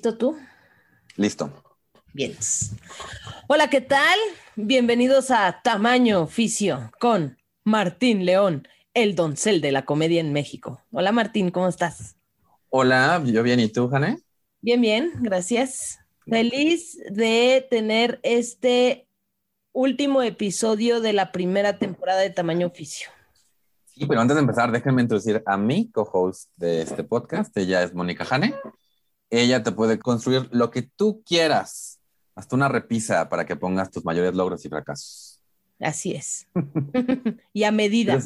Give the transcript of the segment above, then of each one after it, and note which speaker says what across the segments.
Speaker 1: ¿Listo tú?
Speaker 2: Listo.
Speaker 1: Bien. Hola, ¿qué tal? Bienvenidos a Tamaño Oficio con Martín León, el doncel de la comedia en México. Hola, Martín, ¿cómo estás?
Speaker 2: Hola, yo bien, ¿y tú, Jane?
Speaker 1: Bien, bien, gracias. Feliz de tener este último episodio de la primera temporada de Tamaño Oficio.
Speaker 2: Sí, pero antes de empezar, déjenme introducir a mi co-host de este podcast. Ella es Mónica Jane. Ella te puede construir lo que tú quieras, hasta una repisa para que pongas tus mayores logros y fracasos.
Speaker 1: Así es. y a medida.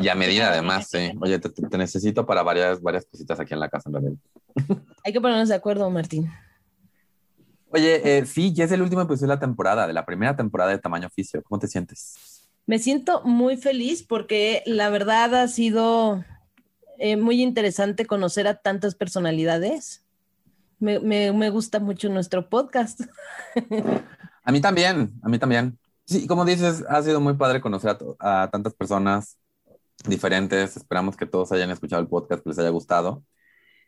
Speaker 2: y a medida, además, sí. Oye, te, te, necesito para varias, varias cositas aquí en la casa, en realidad.
Speaker 1: Hay que ponernos de acuerdo, Martín.
Speaker 2: Oye, eh, sí, ya es el último episodio de la temporada, de la primera temporada de Tamaño Oficio. ¿Cómo te sientes?
Speaker 1: Me siento muy feliz porque la verdad ha sido eh, muy interesante conocer a tantas personalidades me, me, gusta mucho nuestro podcast.
Speaker 2: a mí también, a mí también. Sí, como dices, ha sido muy padre conocer a, a, tantas personas diferentes. Esperamos que todos hayan escuchado el podcast, que les haya gustado.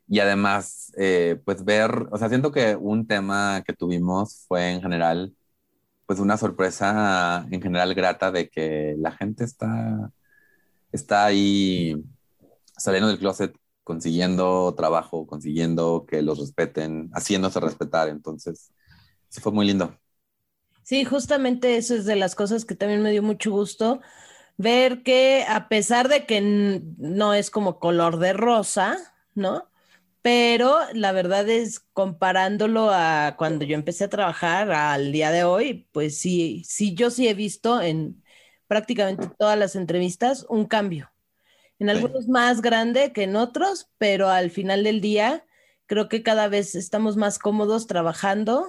Speaker 2: Y además, eh, pues ver, o sea, siento que un tema que tuvimos fue en general, pues una sorpresa en general grata de que la gente está, está ahí saliendo del closet consiguiendo trabajo, consiguiendo que los respeten, haciéndose respetar. Entonces, sí fue muy lindo.
Speaker 1: Sí, justamente eso es de las cosas que también me dio mucho gusto ver que a pesar de que no es como color de rosa, ¿no? Pero la verdad es comparándolo a cuando yo empecé a trabajar al día de hoy, pues sí, sí, yo sí he visto en prácticamente todas las entrevistas un cambio en algunos más grande que en otros, pero al final del día creo que cada vez estamos más cómodos trabajando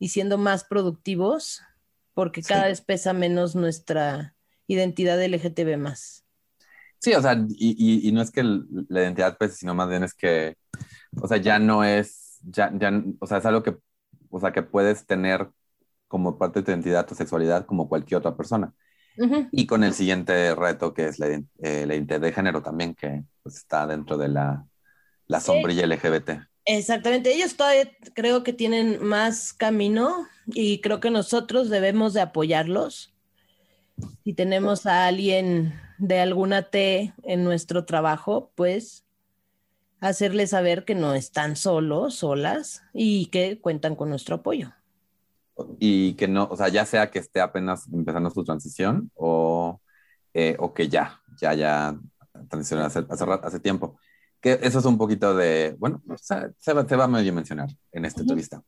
Speaker 1: y siendo más productivos porque cada sí. vez pesa menos nuestra identidad LGTB más.
Speaker 2: Sí, o sea, y, y, y no es que la identidad pese, sino más bien es que, o sea, ya no es, ya, ya, o sea, es algo que, o sea, que puedes tener como parte de tu identidad, tu sexualidad, como cualquier otra persona. Uh -huh. Y con el siguiente reto que es la, eh, la identidad de género también, que pues, está dentro de la, la sombrilla sí. LGBT.
Speaker 1: Exactamente, ellos todavía creo que tienen más camino y creo que nosotros debemos de apoyarlos. Si tenemos a alguien de alguna T en nuestro trabajo, pues hacerles saber que no están solos, solas y que cuentan con nuestro apoyo
Speaker 2: y que no, o sea, ya sea que esté apenas empezando su transición o, eh, o que ya, ya, ya transicionó hace, hace, hace, tiempo. Que eso es un poquito de, bueno, se, se, va, se va a medio mencionar en esta entrevista.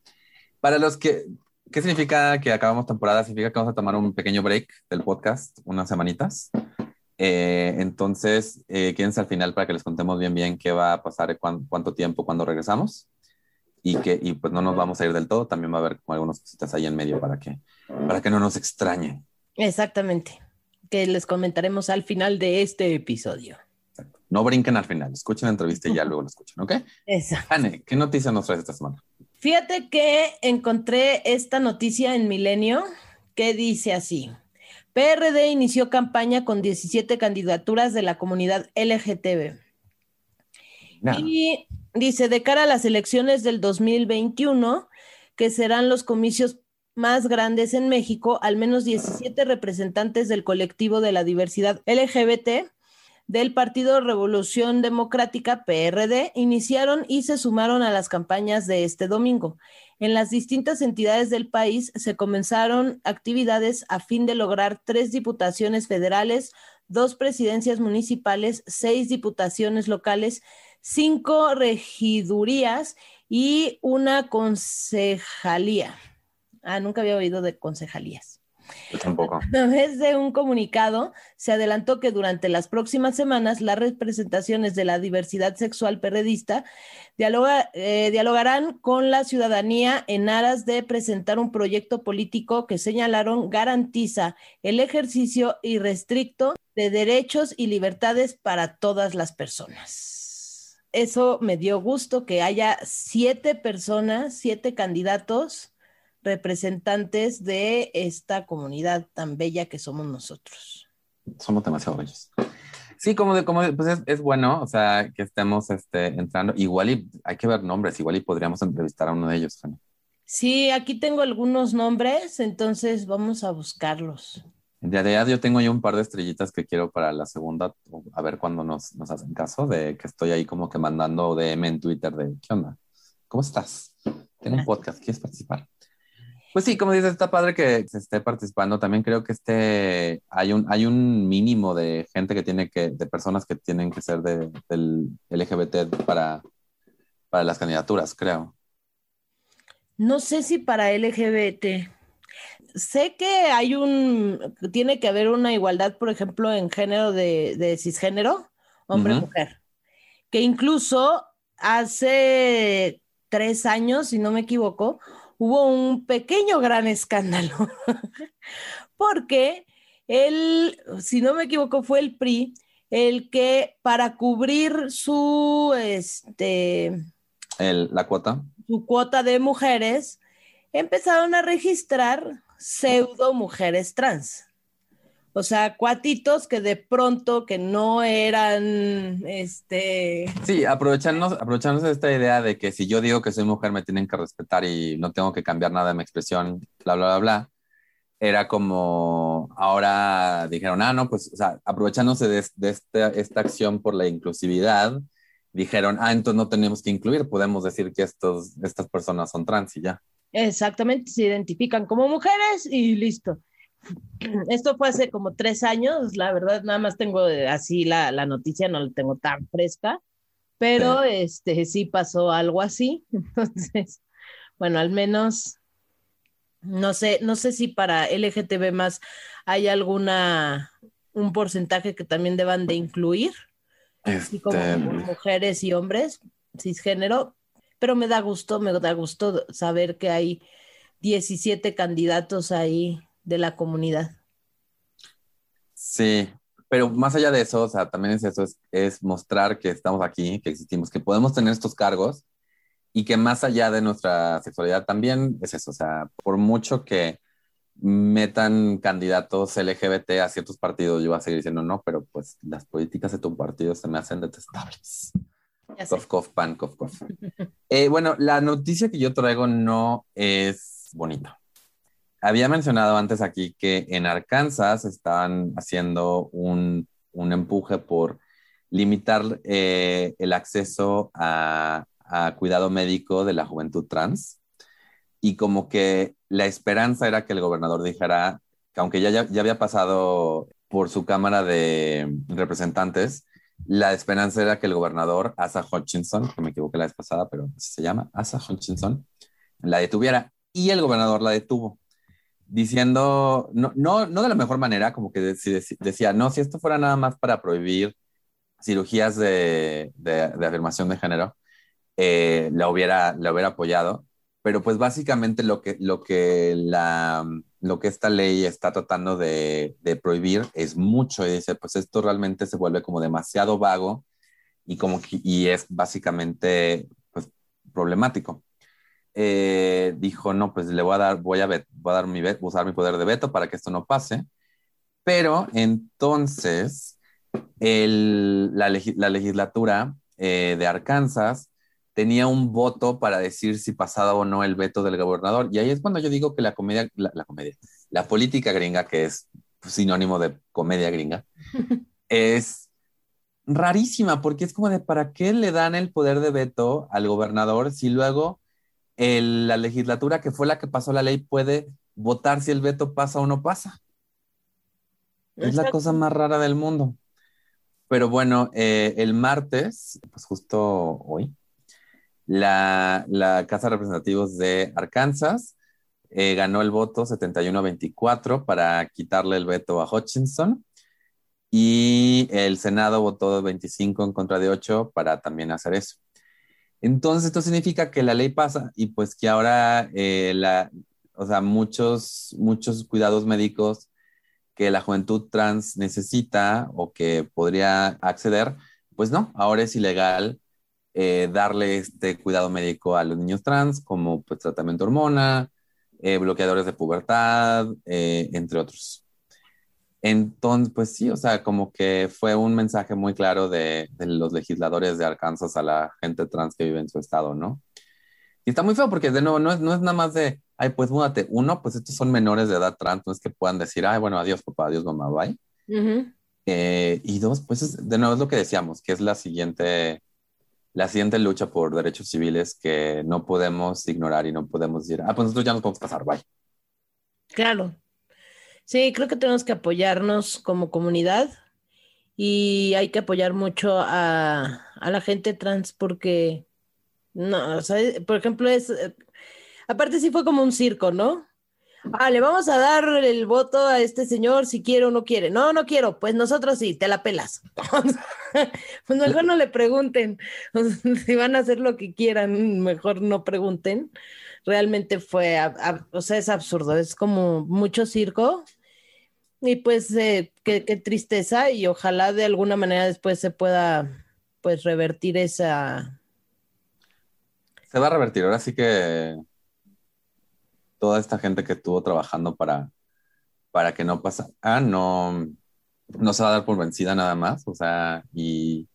Speaker 2: Para los que, ¿qué significa que acabamos temporada? Significa que vamos a tomar un pequeño break del podcast, unas semanitas. Eh, entonces, eh, quédense al final para que les contemos bien, bien qué va a pasar, cuánto, cuánto tiempo, cuando regresamos y que y pues no nos vamos a ir del todo, también va a haber como algunas cositas ahí en medio para que, para que no nos extrañen.
Speaker 1: Exactamente, que les comentaremos al final de este episodio.
Speaker 2: Exacto. No brinquen al final, escuchen la entrevista y ya luego lo escuchan, ¿ok?
Speaker 1: Exacto.
Speaker 2: Anne, ¿qué noticia nos traes esta semana?
Speaker 1: Fíjate que encontré esta noticia en Milenio que dice así. PRD inició campaña con 17 candidaturas de la comunidad LGTB. No. Y dice, de cara a las elecciones del 2021, que serán los comicios más grandes en México, al menos 17 representantes del colectivo de la diversidad LGBT del Partido Revolución Democrática, PRD, iniciaron y se sumaron a las campañas de este domingo. En las distintas entidades del país se comenzaron actividades a fin de lograr tres diputaciones federales, dos presidencias municipales, seis diputaciones locales, cinco regidurías y una concejalía. Ah, nunca había oído de concejalías.
Speaker 2: Yo tampoco.
Speaker 1: A través de un comunicado, se adelantó que durante las próximas semanas las representaciones de la diversidad sexual perredista dialoga, eh, dialogarán con la ciudadanía en aras de presentar un proyecto político que señalaron garantiza el ejercicio irrestricto de derechos y libertades para todas las personas. Eso me dio gusto que haya siete personas, siete candidatos representantes de esta comunidad tan bella que somos nosotros.
Speaker 2: Somos demasiado bellos. Sí, como de, como pues es, bueno, o sea, que estemos este, entrando. Igual y hay que ver nombres, igual y podríamos entrevistar a uno de ellos.
Speaker 1: Sí, aquí tengo algunos nombres, entonces vamos a buscarlos.
Speaker 2: En realidad yo tengo ya un par de estrellitas que quiero para la segunda, a ver cuándo nos, nos hacen caso, de que estoy ahí como que mandando DM en Twitter de, ¿qué onda? ¿Cómo estás? Tengo un podcast, ¿quieres participar? Pues sí, como dices, está padre que se esté participando. También creo que este, hay, un, hay un mínimo de gente que tiene que, de personas que tienen que ser de, del LGBT para, para las candidaturas, creo.
Speaker 1: No sé si para LGBT. Sé que hay un, tiene que haber una igualdad, por ejemplo, en género de, de cisgénero, hombre-mujer. Que incluso hace tres años, si no me equivoco, hubo un pequeño gran escándalo, porque él, si no me equivoco, fue el PRI el que para cubrir su, este,
Speaker 2: la cuota.
Speaker 1: Su cuota de mujeres, empezaron a registrar pseudo mujeres trans. O sea, cuatitos que de pronto que no eran, este...
Speaker 2: Sí, aprovecharnos, de esta idea de que si yo digo que soy mujer me tienen que respetar y no tengo que cambiar nada de mi expresión, bla, bla, bla. Era como, ahora dijeron, ah, no, pues, aprovechándose de, de esta, esta acción por la inclusividad, dijeron, ah, entonces no tenemos que incluir, podemos decir que estos, estas personas son trans y ya.
Speaker 1: Exactamente, se identifican como mujeres y listo. Esto fue hace como tres años, la verdad, nada más tengo así la, la noticia, no la tengo tan fresca, pero sí. este sí pasó algo así. Entonces, bueno, al menos no sé, no sé si para LGTB más hay alguna un porcentaje que también deban de incluir, este... así como mujeres y hombres, cisgénero, pero me da gusto, me da gusto saber que hay 17 candidatos ahí de la comunidad.
Speaker 2: Sí, pero más allá de eso, o sea, también es eso, es, mostrar que estamos aquí, que existimos, que podemos tener estos cargos y que más allá de nuestra sexualidad también es eso, o sea, por mucho que metan candidatos LGBT a ciertos partidos, yo voy a seguir diciendo no, pero pues las políticas de tu partido se me hacen detestables. Cof, cof, pan, cof, cof. eh, bueno, la noticia que yo traigo no es bonita había mencionado antes aquí que en Arkansas estaban haciendo un, un empuje por limitar eh, el acceso a, a, cuidado médico de la juventud trans. Y como que la esperanza era que el gobernador dijera que aunque ya, ya, ya había pasado por su Cámara de Representantes, la esperanza era que el gobernador Asa Hutchinson, que me equivoqué la vez pasada, pero así se llama, Asa Hutchinson, la detuviera. Y el gobernador la detuvo diciendo, no, no, no de la mejor manera, como que decía, no, si esto fuera nada más para prohibir cirugías de, de, afirmación de género, eh, la, hubiera, la hubiera apoyado. Pero pues básicamente lo que, lo que, la, lo que esta ley está tratando de, prohibir es mucho y dice, pues esto realmente se vuelve como demasiado vago y, como y es básicamente pues, problemático eh, dijo, no, pues le voy a dar, voy a, voy a mi usar mi poder de veto para que esto no pase. Pero entonces el, la, la, legislatura eh, de Arkansas tenía un voto para decir si pasaba o no el veto del gobernador. Y ahí es cuando yo digo que la comedia, la, la comedia, la política gringa, que es sinónimo de comedia gringa, es rarísima, porque es como de, ¿para qué le dan el poder de veto al gobernador si luego el, la legislatura que fue la que pasó la ley puede votar si el veto pasa o no pasa. Exacto. Es la cosa más rara del mundo. Pero bueno, eh, el martes, pues justo hoy, la, Casa de Representativos de Arkansas eh, ganó el voto 71 a 24 para quitarle el veto a Hutchinson y el Senado votó 25 en contra de 8 para también hacer eso. Entonces, esto significa que la ley pasa y pues que ahora, eh, la, o sea, muchos, muchos cuidados médicos que la juventud trans necesita o que podría acceder, pues no, ahora es ilegal eh, darle este cuidado médico a los niños trans, como pues tratamiento hormona, eh, bloqueadores de pubertad, eh, entre otros. Entonces, pues sí, o sea, como que fue un mensaje muy claro de, de, los legisladores de Arkansas a la gente trans que vive en su estado, ¿no? Y está muy feo porque de nuevo no es, no es nada más de, ay, pues múdate. Uno, pues estos son menores de edad trans, no es que puedan decir, ay, bueno, adiós papá, adiós mamá, bye. eh, y dos, pues es, de nuevo es lo que decíamos, que es la siguiente, la siguiente lucha por derechos civiles que no podemos ignorar y no podemos decir, ah, pues nosotros ya nos podemos pasar, bye.
Speaker 1: Claro. Sí, creo que tenemos que apoyarnos como comunidad y hay que apoyar mucho a, a la gente trans porque no, o sea, por ejemplo, es. Eh, aparte, sí fue como un circo, ¿no? Ah, le vamos a dar el voto a este señor si quiere o no quiere. No, no quiero. Pues nosotros sí, te la pelas. pues mejor no le pregunten. si van a hacer lo que quieran, mejor no pregunten. Realmente fue, o sea, es absurdo. Es como mucho circo. Y pues eh, qué, qué tristeza y ojalá de alguna manera después se pueda pues revertir esa,
Speaker 2: se va a revertir. Ahora sí que toda esta gente que estuvo trabajando para, para que no pasa, ah, no, no se va a dar por vencida nada más. O sea, y,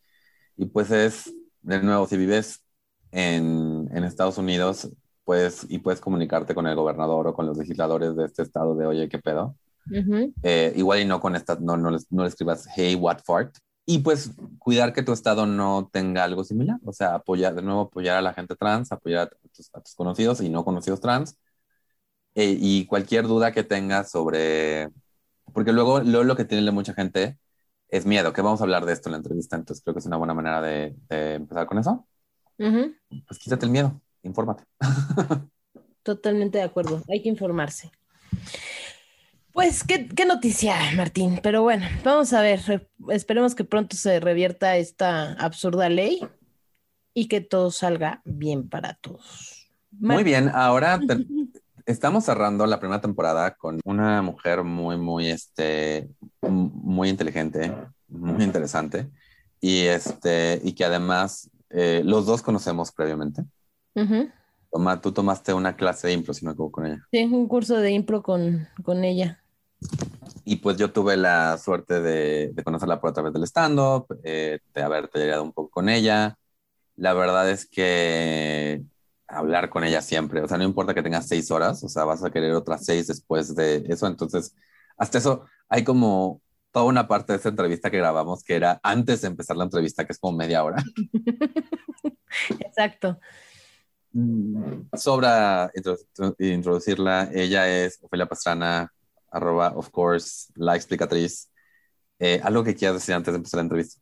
Speaker 2: y pues es, de nuevo, si vives en, en Estados Unidos, pues, y puedes comunicarte con el gobernador o con los legisladores de este estado de, oye, ¿qué pedo? Uh -huh. eh, igual y no con esta, no, no, no le escribas, hey, what fart, y pues cuidar que tu estado no tenga algo similar, o sea, apoyar, de nuevo, apoyar a la gente trans, apoyar a tus, a tus conocidos y no conocidos trans, eh, y cualquier duda que tengas sobre, porque luego, luego lo que tiene mucha gente es miedo, que vamos a hablar de esto en la entrevista, entonces creo que es una buena manera de, de empezar con eso. Uh -huh. Pues quítate el miedo, infórmate.
Speaker 1: Totalmente de acuerdo, hay que informarse. Pues qué, qué, noticia, Martín. Pero bueno, vamos a ver. Esperemos que pronto se revierta esta absurda ley y que todo salga bien para todos.
Speaker 2: Martín. Muy bien, ahora te, estamos cerrando la primera temporada con una mujer muy, muy, este, muy inteligente, muy interesante y este y que además eh, los dos conocemos previamente. Uh -huh. Toma, tú tomaste una clase de impro, si no me equivoco, con ella.
Speaker 1: Sí, un curso de impro con, con ella.
Speaker 2: Y pues yo tuve la suerte de, de conocerla por a través del stand-up, eh, de haber tallereado un poco con ella. La verdad es que hablar con ella siempre, o sea, no importa que tengas seis horas, o sea, vas a querer otras seis después de eso. Entonces, hasta eso, hay como toda una parte de esta entrevista que grabamos que era antes de empezar la entrevista, que es como media hora.
Speaker 1: Exacto.
Speaker 2: Sobra introducirla. Ella es Ofelia Pastrana, arroba, of course, la explicatriz. Eh, ¿Algo que quieras decir antes de empezar la entrevista?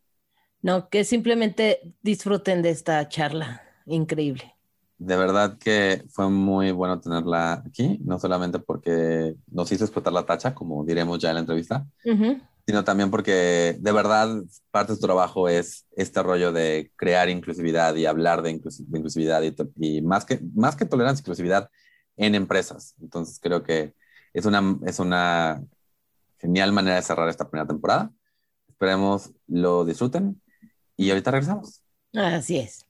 Speaker 1: No, que simplemente disfruten de esta charla. Increíble.
Speaker 2: De verdad que fue muy bueno tenerla aquí, no solamente porque nos hizo explotar la tacha, como diremos ya en la entrevista, uh -huh. sino también porque de verdad parte de su trabajo es este rollo de crear inclusividad y hablar de, inclus de inclusividad y, y, más, que, más que tolerancia, inclusividad en empresas. Entonces creo que es una, es una genial manera de cerrar esta primera temporada. Esperemos lo disfruten y ahorita regresamos.
Speaker 1: Así es.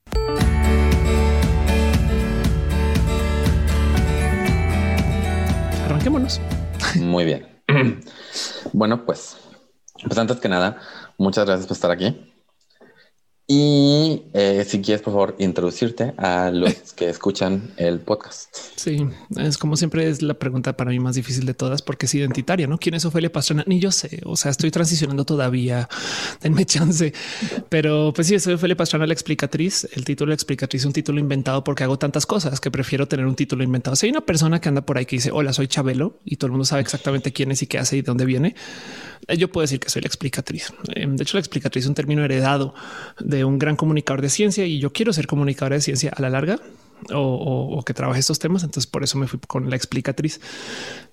Speaker 3: Arranquémonos.
Speaker 2: Muy bien. Bueno, pues, pues antes que nada, muchas gracias por estar aquí. Y eh, si quieres, por favor, introducirte a los que escuchan el podcast.
Speaker 3: Sí, es como siempre es la pregunta para mí más difícil de todas porque es identitaria, ¿no? ¿Quién es Ofelia Pastrana? Ni yo sé, o sea, estoy transicionando todavía, denme chance. Pero pues sí, soy Ofelia Pastrana, la explicatriz. El título de explicatriz es un título inventado porque hago tantas cosas que prefiero tener un título inventado. Si hay una persona que anda por ahí que dice, hola, soy Chabelo y todo el mundo sabe exactamente quién es y qué hace y de dónde viene, yo puedo decir que soy la explicatriz. De hecho, la explicatriz es un término heredado de un gran comunicador de ciencia y yo quiero ser comunicador de ciencia a la larga o, o, o, que trabaje estos temas. Entonces por eso me fui con la explicatriz.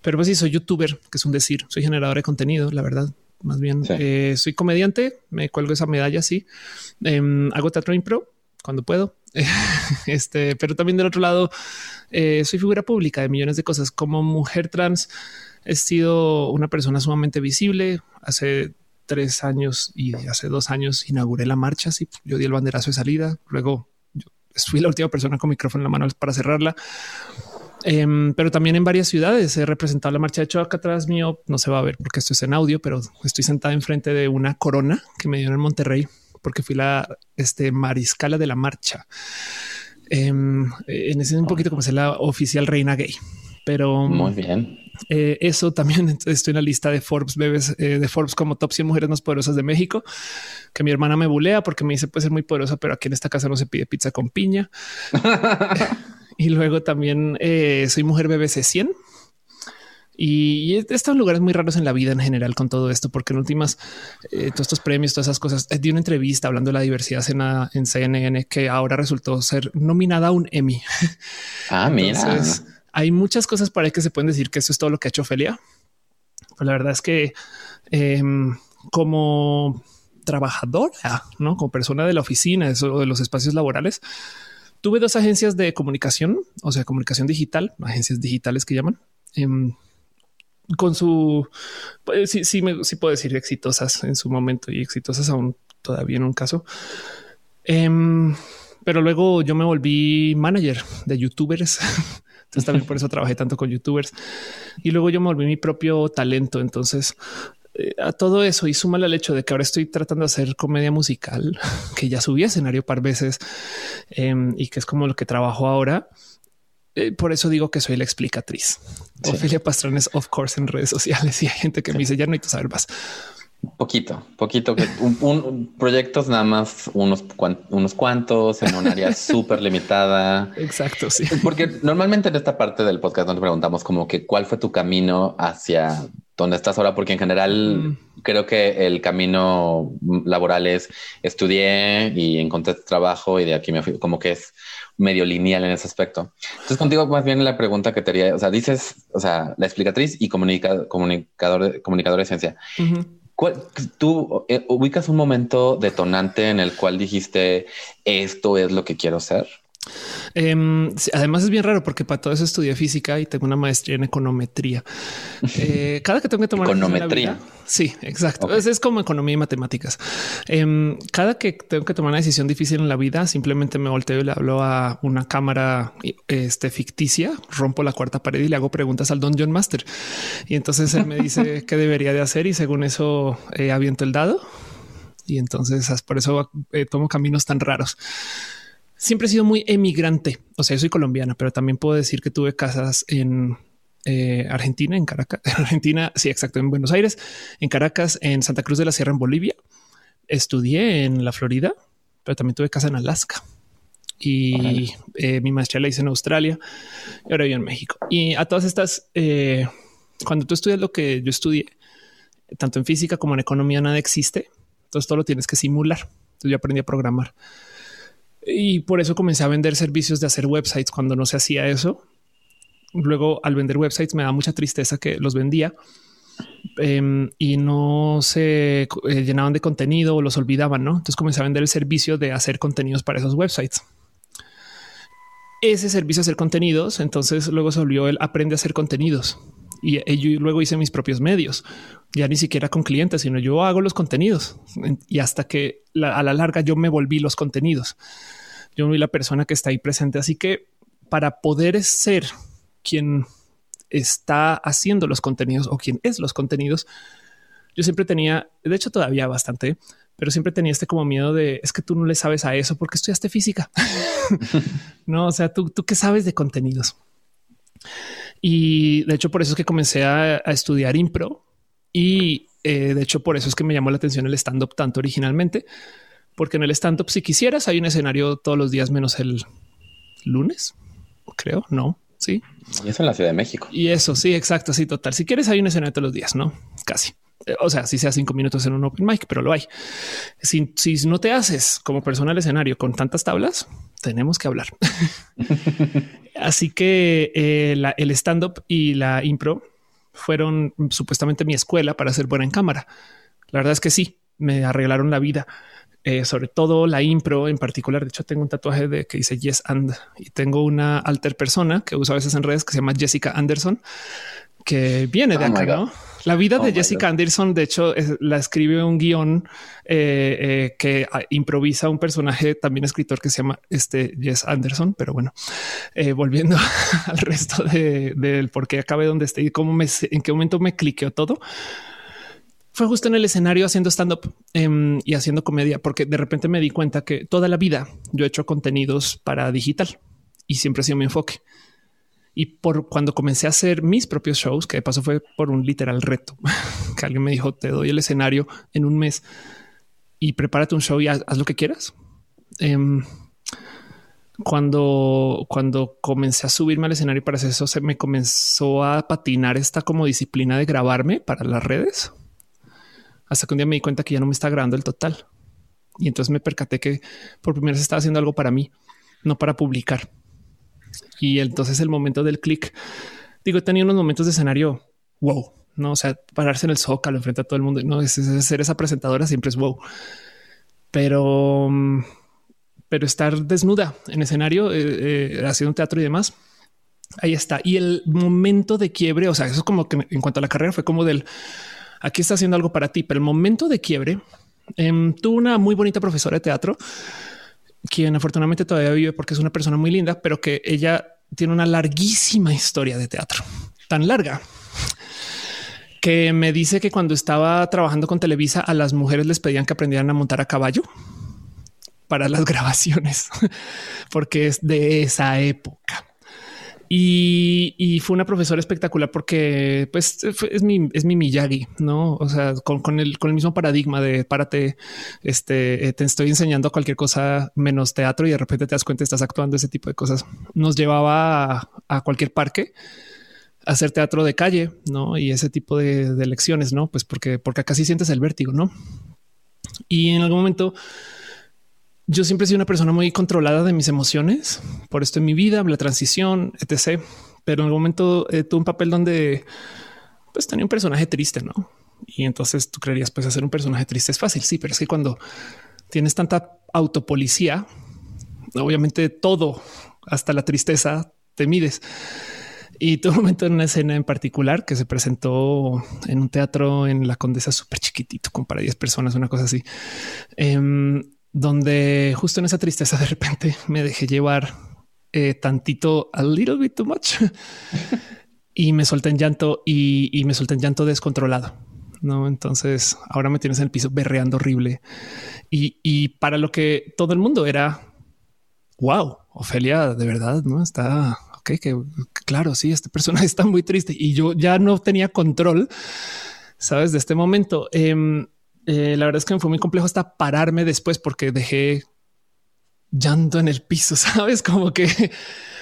Speaker 3: Pero pues sí, soy youtuber, que es un decir, soy generador de contenido, la verdad. Más bien sí. eh, soy comediante, me cuelgo esa medalla así. Eh, hago teatro impro cuando puedo. este, pero también del otro lado, eh, soy figura pública de millones de cosas. Como mujer trans, he sido una persona sumamente visible. Hace tres años y hace dos años inauguré la marcha. Sí, yo di el banderazo de salida. Luego fui la última persona con micrófono en la mano para cerrarla. Em, pero también en varias ciudades he representado la marcha. De hecho, acá atrás mío no se va a ver porque esto es en audio, pero estoy sentada enfrente de una corona que me dieron en Monterrey porque fui la este, mariscala de la marcha. Em, en ese un poquito como ser la oficial reina gay, pero
Speaker 2: muy bien.
Speaker 3: Eh, eso también estoy en la lista de Forbes bebés eh, de Forbes como top 100 mujeres más poderosas de México, que mi hermana me bulea porque me dice puede ser muy poderosa, pero aquí en esta casa no se pide pizza con piña. y luego también eh, soy mujer BBC 100. Y, estos lugares muy raros en la vida en general con todo esto, porque en últimas, todos estos premios, todas esas cosas, di una entrevista hablando de la diversidad en, en CNN que ahora resultó ser nominada a un Emmy.
Speaker 2: Ah, mira
Speaker 3: hay muchas cosas para que se pueden decir que eso es todo lo que ha hecho Ophelia. Pues la verdad es que em, como trabajadora, no como persona de la oficina o de los espacios laborales, tuve dos agencias de comunicación, o sea, comunicación digital, agencias digitales que llaman. Em, con su pues, sí, sí, me, sí puedo decir exitosas en su momento y exitosas aún todavía en un caso. Em, pero luego yo me volví manager de youtubers Entonces también por eso trabajé tanto con youtubers y luego yo me volví mi propio talento. Entonces eh, a todo eso y suma el hecho de que ahora estoy tratando de hacer comedia musical, que ya subí a escenario par veces em, y que es como lo que trabajo ahora. Eh, por eso digo que soy la explicatriz. Ofelia Pastrón es of course en redes sociales y hay gente que me dice ya no hay que saber más.
Speaker 2: Poquito, poquito, que un, proyectos nada más unos, unos cuantos en un área súper limitada.
Speaker 3: Exacto, sí.
Speaker 2: Porque normalmente en esta parte del podcast nos preguntamos como que cuál fue tu camino hacia donde estás ahora, porque en general mm. creo que el camino laboral es estudié y encontré trabajo y de aquí me fui, como que es medio lineal en ese aspecto. Entonces contigo más bien la pregunta que te haría, o sea, dices, o sea, la explicatriz y comunica, comunicador, comunicador de ciencia. ¿Tú eh, ubicas un momento detonante en el cual dijiste esto es lo que quiero ser?
Speaker 3: Em, además es bien raro porque para todo eso estudié física y tengo una maestría en econometría. Eh, cada que tengo que tomar
Speaker 2: econometría.
Speaker 3: sí, exacto. Es, como economía y matemáticas. Em, cada que tengo que tomar una decisión difícil en la vida, simplemente me volteo y le hablo a una cámara este, ficticia, rompo la cuarta pared y le hago preguntas al Don John Master. Y entonces él me dice qué debería de hacer y según eso eh, aviento el dado. Y entonces por eso eh, tomo caminos tan raros siempre he sido muy emigrante. O sea, yo soy colombiana, pero también puedo decir que tuve casas en eh, Argentina, en Caracas, en Argentina, sí, exacto, en Buenos Aires, en Caracas, en Santa Cruz de la Sierra, en Bolivia. Estudié en la Florida, pero también tuve casa en Alaska. Y eh, mi maestría la hice en Australia y ahora vivo en México. Y a todas estas, eh, cuando tú estudias lo que yo estudié, tanto en física como en economía, nada existe. Entonces todo lo tienes que simular. Entonces yo aprendí a programar. Y por eso comencé a vender servicios de hacer websites cuando no se hacía eso. Luego al vender websites me da mucha tristeza que los vendía em, y no se eh, llenaban de contenido o los olvidaban, ¿no? Entonces comencé a vender el servicio de hacer contenidos para esos websites. Ese servicio de hacer contenidos, entonces luego se volvió el aprende a hacer contenidos y, luego hice mis propios medios, ya ni siquiera con clientes, sino yo hago los contenidos y hasta que a la larga yo me volví los contenidos. Yo vi la persona que está ahí presente. Así que para poder ser quien está haciendo los contenidos o quien es los contenidos, yo siempre tenía, de hecho todavía bastante, pero siempre tenía este como miedo de es que tú no le sabes a eso porque estudiaste física. no, o sea, tú, tú qué sabes de contenidos. Y de hecho, por eso es que comencé a, estudiar impro. Y eh, de hecho, por eso es que me llamó la atención el stand up tanto originalmente, porque en el stand up, si quisieras, hay un escenario todos los días menos el lunes, creo, no? Sí.
Speaker 2: Y eso en la Ciudad de México.
Speaker 3: Y eso, sí, exacto, sí, total. Si quieres, hay un escenario todos los días, no? Casi. O sea, si sea cinco minutos en un open mic, pero lo hay. Si, si no te haces como persona al escenario con tantas tablas, tenemos que hablar. Así que eh, el stand up y la impro fueron supuestamente mi escuela para ser buena en cámara. La verdad es que sí, me arreglaron la vida. Eh, sobre todo la impro en particular. De hecho, tengo un tatuaje de que dice Yes and y tengo una alter persona que uso a veces en redes que se llama Jessica Anderson, que viene de oh acá, ¿no? La vida de oh Jessica Anderson, de hecho, la escribe un guion eh, eh, que ah, improvisa un personaje, también escritor que se llama este Jess Anderson. Pero bueno, eh, volviendo al resto del por qué acabé donde estoy y cómo me, en qué momento me cliqueó todo fue justo en el escenario haciendo stand up em, y haciendo comedia, porque de repente me di cuenta que toda la vida yo he hecho contenidos para digital y siempre ha sido mi enfoque. Y por cuando comencé a hacer mis propios shows, que de paso fue por un literal reto, que alguien me dijo, te doy el escenario en un mes y prepárate un show y haz, lo que quieras. Em, cuando, cuando comencé a subirme al escenario para hacer eso, se me comenzó a patinar esta como disciplina de grabarme para las redes. Hasta que un día me di cuenta que ya no me está grabando el total. Y entonces me percaté que por primera vez estaba haciendo algo para mí, no para publicar. Y entonces el momento del clic, digo, tenido unos momentos de escenario wow, no, o sea, pararse en el zócalo enfrente a todo el mundo, no es, ser esa presentadora siempre es wow, pero, pero estar desnuda en escenario, eh, eh, haciendo teatro y demás. Ahí está. Y el momento de quiebre, o sea, eso es como que en cuanto a la carrera fue como del aquí está haciendo algo para ti, pero el momento de quiebre eh, tuvo una muy bonita profesora de teatro quien afortunadamente todavía vive porque es una persona muy linda, pero que ella tiene una larguísima historia de teatro, tan larga que me dice que cuando estaba trabajando con Televisa a las mujeres les pedían que aprendieran a montar a caballo para las grabaciones, porque es de esa época. Y, fue una profesora espectacular porque pues es mi, es mi Miyagi, no? O sea, con, el, con el mismo paradigma de párate, este, eh, te estoy enseñando cualquier cosa menos teatro y de repente te das cuenta, estás actuando ese tipo de cosas. Nos llevaba a, cualquier parque a hacer teatro de calle, no? Y ese tipo de, de lecciones, no? Pues porque, porque acá sí sientes el vértigo, no? Y en algún momento yo siempre he sido una persona muy controlada de mis emociones, por esto en mi vida, la transición, etc. Pero en algún momento eh, tuve un papel donde pues tenía un personaje triste, ¿no? Y entonces tú creerías, pues hacer un personaje triste es fácil, sí, pero es que cuando tienes tanta autopolicía, obviamente todo, hasta la tristeza, te mides. Y tuve un momento en una escena en particular que se presentó en un teatro en la Condesa súper chiquitito, con para 10 personas, una cosa así. Em, donde justo en esa tristeza de repente me dejé llevar eh, tantito, a little bit too much, y me solté en llanto y, me solté en llanto descontrolado. No, entonces ahora me tienes en el piso berreando horrible y, para lo que todo el mundo era wow, Ofelia, de verdad, no está ok, que claro, sí, esta persona está muy triste y yo ya no tenía control, sabes, de este momento. Em, eh, la verdad es que me fue muy complejo hasta pararme después porque dejé llanto en el piso, sabes, como que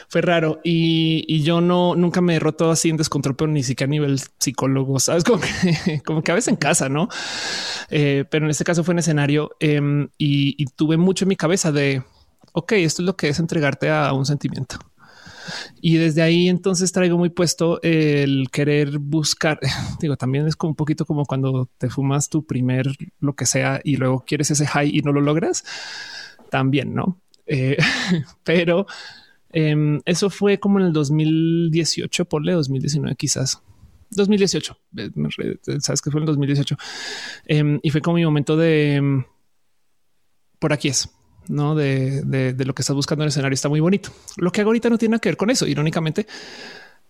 Speaker 3: fue raro y, yo no nunca me he roto así en descontrol, pero ni siquiera a nivel psicólogo, sabes, como que, como que a veces en casa, no? Eh, pero en este caso fue en escenario em, y, y tuve mucho en mi cabeza de ok, esto es lo que es entregarte a un sentimiento. Y desde ahí entonces traigo muy puesto el querer buscar, digo, también es como un poquito como cuando te fumas tu primer lo que sea y luego quieres ese high y no lo logras, también, ¿no? Eh, pero em, eso fue como en el 2018, por 2019 quizás. 2018, eh, sabes que fue en el 2018 em, y fue como mi momento de em, por aquí es no de, de, lo que estás buscando en el escenario está muy bonito. Lo que hago ahorita no tiene nada que ver con eso, irónicamente,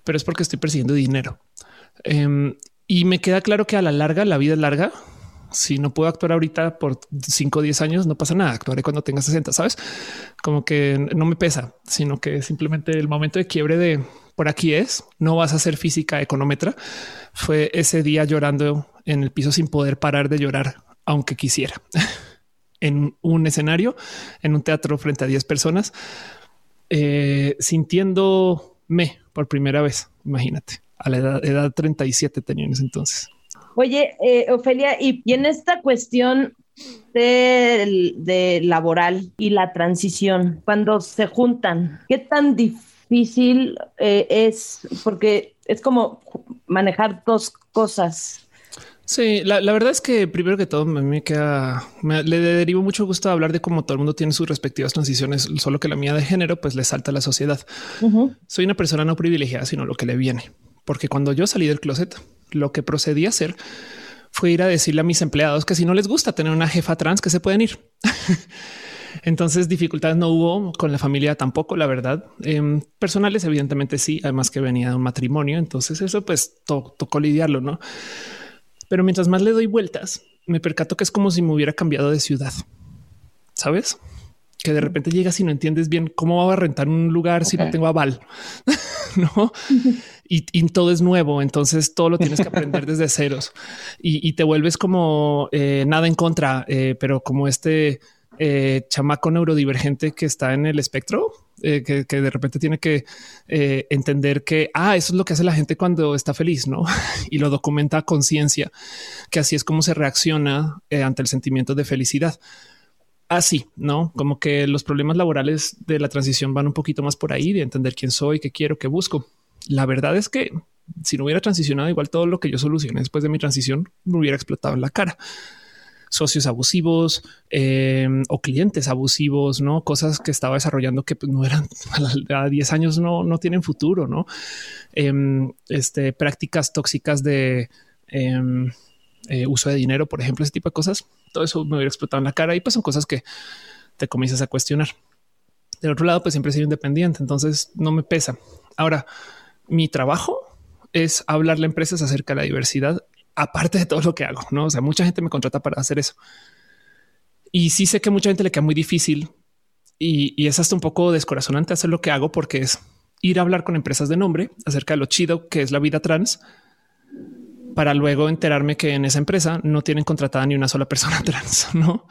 Speaker 3: pero es porque estoy persiguiendo dinero. Em, y me queda claro que a la larga la vida es larga. Si no puedo actuar ahorita por 5 o 10 años, no pasa nada. Actuaré cuando tenga 60, sabes? Como que no me pesa, sino que simplemente el momento de quiebre de por aquí es, no vas a hacer física económetra. Fue ese día llorando en el piso sin poder parar de llorar, aunque quisiera. en un escenario, en un teatro frente a 10 personas, eh, sintiéndome por primera vez. Imagínate, a la edad, edad 37 tenía en ese entonces.
Speaker 1: Oye, eh, Ofelia, y, en esta cuestión de, laboral y la transición, cuando se juntan, ¿qué tan difícil eh, es? Porque es como manejar dos cosas
Speaker 3: Sí, la, verdad es que primero que todo me, queda, le derivo mucho gusto hablar de cómo todo el mundo tiene sus respectivas transiciones, solo que la mía de género pues le salta a la sociedad. Soy una persona no privilegiada, sino lo que le viene, porque cuando yo salí del closet, lo que procedí a hacer fue ir a decirle a mis empleados que si no les gusta tener una jefa trans, que se pueden ir. Entonces dificultades no hubo con la familia tampoco, la verdad. Em, personales, evidentemente sí, además que venía de un matrimonio. Entonces eso pues tocó lidiarlo, ¿no? Pero mientras más le doy vueltas, me percato que es como si me hubiera cambiado de ciudad. ¿Sabes? Que de repente llegas y no entiendes bien cómo va a rentar un lugar si no tengo aval, ¿no? y, todo es nuevo, entonces todo lo tienes que aprender desde ceros y, te vuelves como eh, nada en contra, eh, pero como este eh, chamaco neurodivergente que está en el espectro, que, que, de repente tiene que entender que ah, eso es lo que hace la gente cuando está feliz, no? y lo documenta a conciencia, que así es como se reacciona ante el sentimiento de felicidad así, ¿no? Como que los problemas laborales de la transición van un poquito más por ahí, de entender quién soy, qué quiero, qué busco la verdad es que si no hubiera transicionado, igual todo lo que yo solucioné después de mi transición me hubiera explotado en la cara. Socios abusivos eh, o clientes abusivos, no cosas que estaba desarrollando que pues, no eran a 10 años, no, no tienen futuro, no em, este, prácticas tóxicas de em, eh, uso de dinero, por ejemplo, ese tipo de cosas. Todo eso me hubiera explotado en la cara y pues son cosas que te comienzas a cuestionar. Del otro lado, pues siempre soy independiente, entonces no me pesa. Ahora, mi trabajo es hablarle a empresas acerca de la diversidad, aparte de todo lo que hago, ¿no? O sea, mucha gente me contrata para hacer eso. Y sí sé que mucha gente le queda muy difícil y, es hasta un poco descorazonante hacer lo que hago porque es ir a hablar con empresas de nombre acerca de lo chido que es la vida trans para luego enterarme que en esa empresa no tienen contratada ni una sola persona trans, ¿no?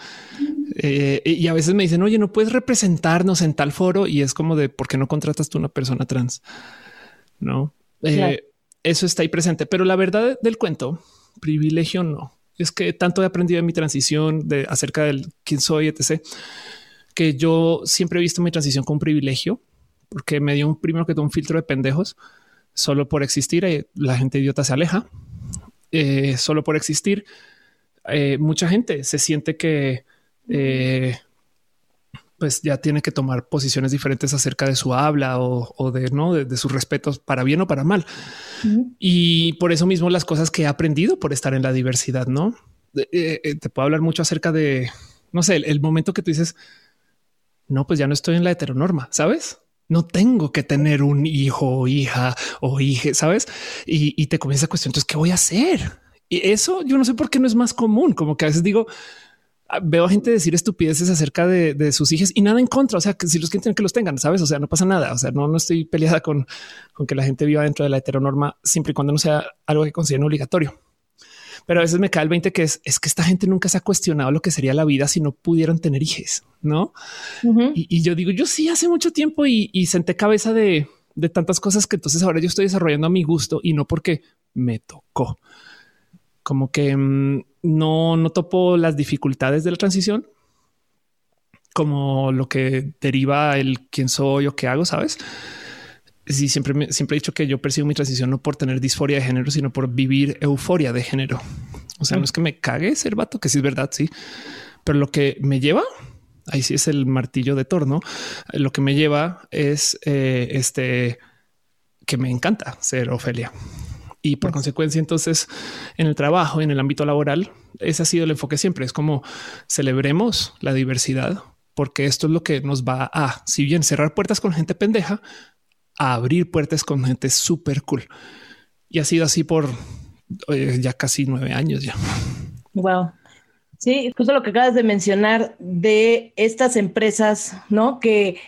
Speaker 3: Eh, y a veces me dicen, oye, no puedes representarnos en tal foro y es como de por qué no contratas tú una persona trans no? Eh, eso está ahí presente, pero la verdad del cuento, privilegio no. Es que tanto he aprendido en mi transición de acerca del quién soy, etc., que yo siempre he visto mi transición como un privilegio, porque me dio un primero que todo un filtro de pendejos solo por existir. Eh, la gente idiota se aleja eh, solo por existir. mucha gente se siente que pues ya tiene que tomar posiciones diferentes acerca de su habla o, de no de, sus respetos para bien o para mal. Y por eso mismo las cosas que he aprendido por estar en la diversidad, no eh, eh, te puedo hablar mucho acerca de no sé, el, momento que tú dices, no, pues ya no estoy en la heteronorma, sabes? No tengo que tener un hijo o hija o hija, sabes? Y, y te comienza a cuestionar, entonces, ¿qué voy a hacer? Y eso yo no sé por qué no es más común, como que a veces digo, veo a gente decir estupideces acerca de, sus hijos y nada en contra. O sea, que si los quieren que los tengan, sabes? O sea, no pasa nada. O sea, no, no estoy peleada con, con que la gente viva dentro de la heteronorma siempre y cuando no sea algo que consideren obligatorio. Pero a veces me cae el 20 que es, es que esta gente nunca se ha cuestionado lo que sería la vida si no pudieran tener hijos, no? y, yo digo, yo sí hace mucho tiempo y, y senté cabeza de, de tantas cosas que entonces ahora yo estoy desarrollando a mi gusto y no porque me tocó. Como que mm, no, no topo las dificultades de la transición como lo que deriva el quién soy o qué hago, sabes? Sí, siempre, siempre he dicho que yo persigo mi transición no por tener disforia de género, sino por vivir euforia de género. O sea, no es que me cague ser vato, que sí es verdad, sí, pero lo que me lleva ahí sí es el martillo de torno. Lo que me lleva es eh, este que me encanta ser Ofelia. Y por consecuencia, entonces, en el trabajo, en el ámbito laboral, ese ha sido el enfoque siempre. Es como celebremos la diversidad, porque esto es lo que nos va a, si bien cerrar puertas con gente pendeja, a abrir puertas con gente súper cool. Y ha sido así por eh, ya casi nueve años ya.
Speaker 1: Wow. Sí, justo lo que acabas de mencionar de estas empresas, ¿no? Que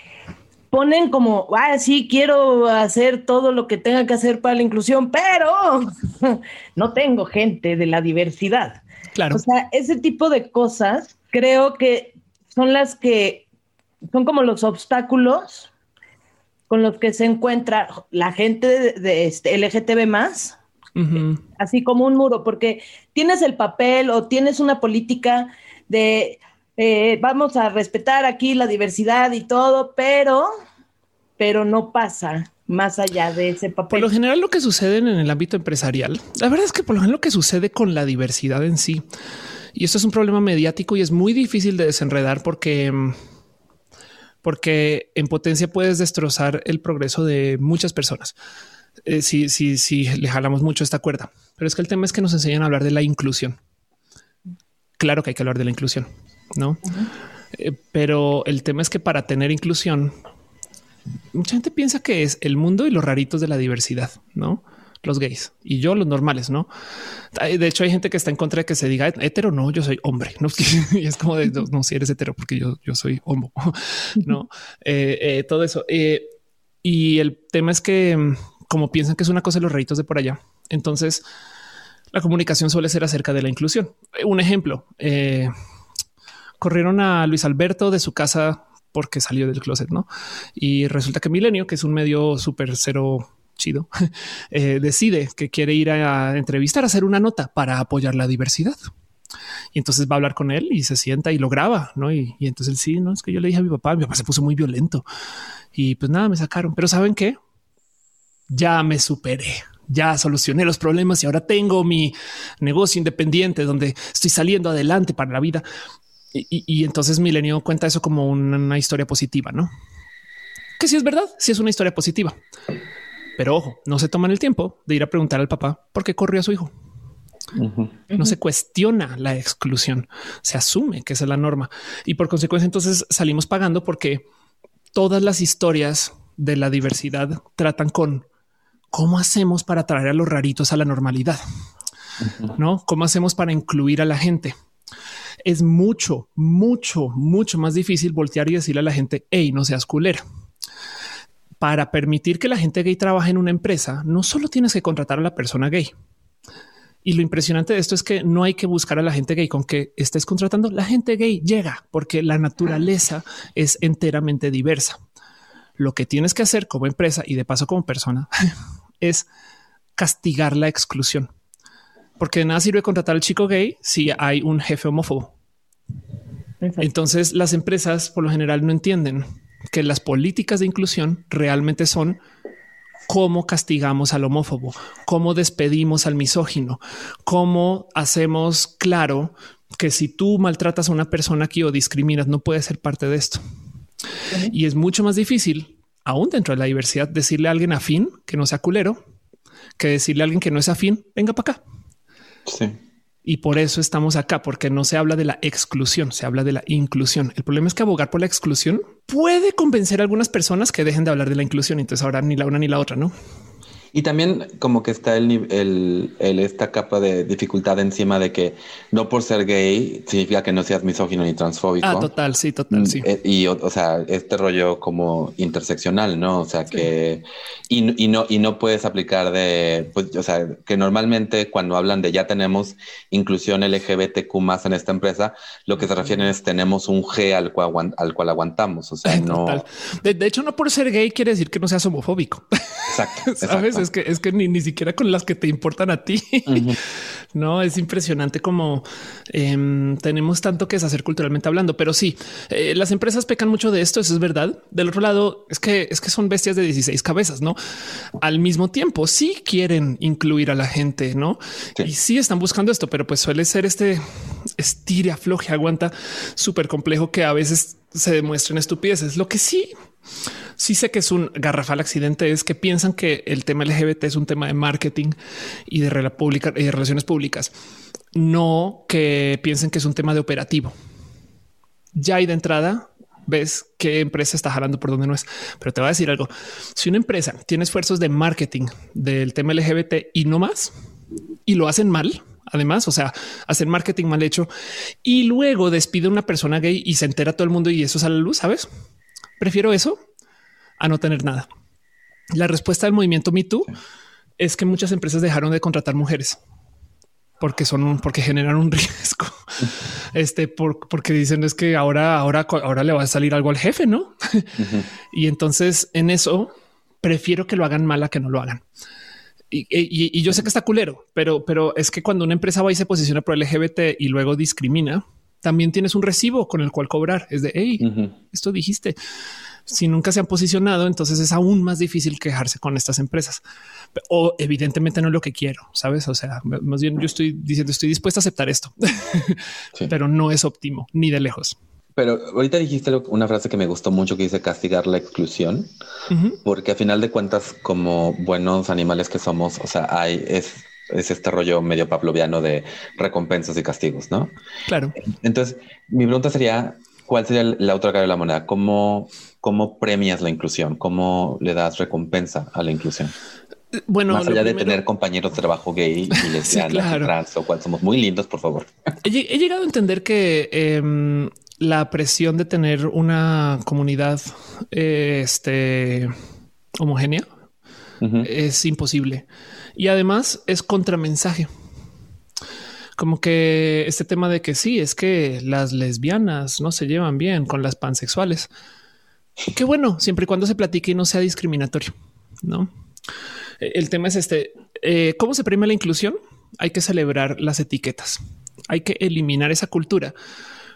Speaker 1: ponen como, ah, sí, quiero hacer todo lo que tenga que hacer para la inclusión, pero no tengo gente de la diversidad.
Speaker 3: Claro.
Speaker 1: O sea, ese tipo de cosas creo que son las que son como los obstáculos con los que se encuentra la gente de, este LGTB más, así como un muro, porque tienes el papel o tienes una política de eh, vamos a respetar aquí la diversidad y todo, pero, pero no pasa más allá de ese papel.
Speaker 3: Por lo general, lo que sucede en el ámbito empresarial, la verdad es que por lo general lo que sucede con la diversidad en sí, y esto es un problema mediático y es muy difícil de desenredar porque porque en potencia puedes destrozar el progreso de muchas personas. eh, si, si, si le jalamos mucho esta cuerda. Pero es que el tema es que nos enseñan a hablar de la inclusión. Claro que hay que hablar de la inclusión, no? Eh, pero el tema es que para tener inclusión, mucha gente piensa que es el mundo y los raritos de la diversidad, no? Los gays y yo los normales, no? De hecho, hay gente que está en contra de que se diga hetero. No, yo soy hombre, no? Es como de no, si eres hetero, porque yo, yo soy homo, no? Eh, eh, todo eso. y el tema es que, como piensan que es una cosa los raritos de por allá, entonces la comunicación suele ser acerca de la inclusión. Un ejemplo, corrieron a Luis Alberto de su casa porque salió del closet, ¿no? Y resulta que Milenio, que es un medio súper cero chido, eh, decide que quiere ir a entrevistar, a hacer una nota para apoyar la diversidad. Y entonces va a hablar con él y se sienta y lo graba, ¿no? Y, entonces él sí, no, es que yo le dije a mi papá, mi papá se puso muy violento y pues nada, me sacaron. Pero ¿saben qué? Ya me superé, ya solucioné los problemas y ahora tengo mi negocio independiente donde estoy saliendo adelante para la vida. Y, entonces Milenio cuenta eso como una, historia positiva, ¿no? Que si es verdad, si es una historia positiva. Pero ojo, no se toman el tiempo de ir a preguntar al papá por qué corrió a su hijo. No se cuestiona la exclusión, se asume que esa es la norma y por consecuencia entonces salimos pagando porque todas las historias de la diversidad tratan con cómo hacemos para traer a los raritos a la normalidad, no cómo hacemos para incluir a la gente es mucho, mucho, mucho más difícil voltear y decirle a la gente, hey, no seas culera. Para permitir que la gente gay trabaje en una empresa, no solo tienes que contratar a la persona gay. Y lo impresionante de esto es que no hay que buscar a la gente gay con que estés contratando. La gente gay llega porque la naturaleza es enteramente diversa. Lo que tienes que hacer como empresa y de paso como persona es castigar la exclusión porque de nada sirve contratar al chico gay si hay un jefe homófobo. Entonces las empresas por lo general no entienden que las políticas de inclusión realmente son cómo castigamos al homófobo, cómo despedimos al misógino, cómo hacemos claro que si tú maltratas a una persona aquí o discriminas, no puede ser parte de esto. Y es mucho más difícil, aún dentro de la diversidad, decirle a alguien afín que no sea culero, que decirle a alguien que no es afín, venga para acá.
Speaker 2: Sí.
Speaker 3: Y por eso estamos acá, porque no se habla de la exclusión, se habla de la inclusión. El problema es que abogar por la exclusión puede convencer a algunas personas que dejen de hablar de la inclusión. Entonces ahora ni la una ni la otra, ¿no?
Speaker 2: Y también como que está el, el, el, esta capa de dificultad encima de que no por ser gay significa que no seas misógino ni transfóbico.
Speaker 3: Ah, total, sí, total, mm, sí.
Speaker 2: Eh, y, o, sea, este rollo como interseccional, ¿no? O sea, que... Y, y, no, y no puedes aplicar de... Pues, o sea, que normalmente cuando hablan de ya tenemos inclusión LGBTQ más en esta empresa, lo que se refieren es tenemos un G al cual, al cual aguantamos. O sea, no...
Speaker 3: De, de, hecho, no por ser gay quiere decir que no seas homofóbico.
Speaker 2: Exacto.
Speaker 3: ¿Sabes? Es que es que ni, ni siquiera con las que te importan a ti. no es impresionante como em, tenemos tanto que hacer culturalmente hablando, pero sí, eh, las empresas pecan mucho de esto. Eso es verdad. Del otro lado, es que es que son bestias de 16 cabezas, no al mismo tiempo. Sí quieren incluir a la gente, no? Y sí están buscando esto, pero pues suele ser este estire, afloje, aguanta súper complejo que a veces se demuestren estupideces. Lo que sí sí sé que es un garrafal accidente, es que piensan que el tema LGBT es un tema de marketing y de, relaciones públicas, no que piensen que es un tema de operativo. Ya hay de entrada ves qué empresa está jalando por donde no es. Pero te voy a decir algo. Si una empresa tiene esfuerzos de marketing del tema LGBT y no más, y lo hacen mal, además, o sea, hacen marketing mal hecho y luego despide a una persona gay y se entera todo el mundo y eso sale a la luz, ¿sabes? Prefiero eso a no tener nada. La respuesta del movimiento Me Too es que muchas empresas dejaron de contratar mujeres porque son porque generan un riesgo. Este porque dicen es que ahora, ahora, ahora le va a salir algo al jefe, no? y entonces en eso prefiero que lo hagan mal a que no lo hagan. Y, yo sé que está culero, pero, pero es que cuando una empresa va y se posiciona por LGBT y luego discrimina, también tienes un recibo con el cual cobrar. Es de hey, esto dijiste si nunca se han posicionado, entonces es aún más difícil quejarse con estas empresas. O evidentemente no es lo que quiero, sabes? O sea, más bien yo estoy diciendo estoy dispuesta a aceptar esto, pero no es óptimo ni de lejos.
Speaker 2: Pero ahorita dijiste una frase que me gustó mucho que dice castigar la exclusión, porque a final de cuentas, como buenos animales que somos, o sea, hay es, es este rollo medio pavloviano de recompensas y castigos, ¿no?
Speaker 3: Claro.
Speaker 2: Entonces, mi pregunta sería, ¿cuál sería la otra cara de la moneda? ¿Cómo, cómo premias la inclusión? ¿Cómo le das recompensa a la inclusión?
Speaker 3: Bueno,
Speaker 2: más allá de tener compañeros de trabajo gay y lesbianas trans, o cual somos muy lindos, por favor.
Speaker 3: He, llegado a entender que em, la presión de tener una comunidad este, homogénea es imposible. Y además es contramensaje. Como que este tema de que sí, es que las lesbianas no se llevan bien con las pansexuales. Qué bueno, siempre y cuando se platique y no sea discriminatorio, ¿no? El tema es este, eh, ¿cómo se premia la inclusión? Hay que celebrar las etiquetas. Hay que eliminar esa cultura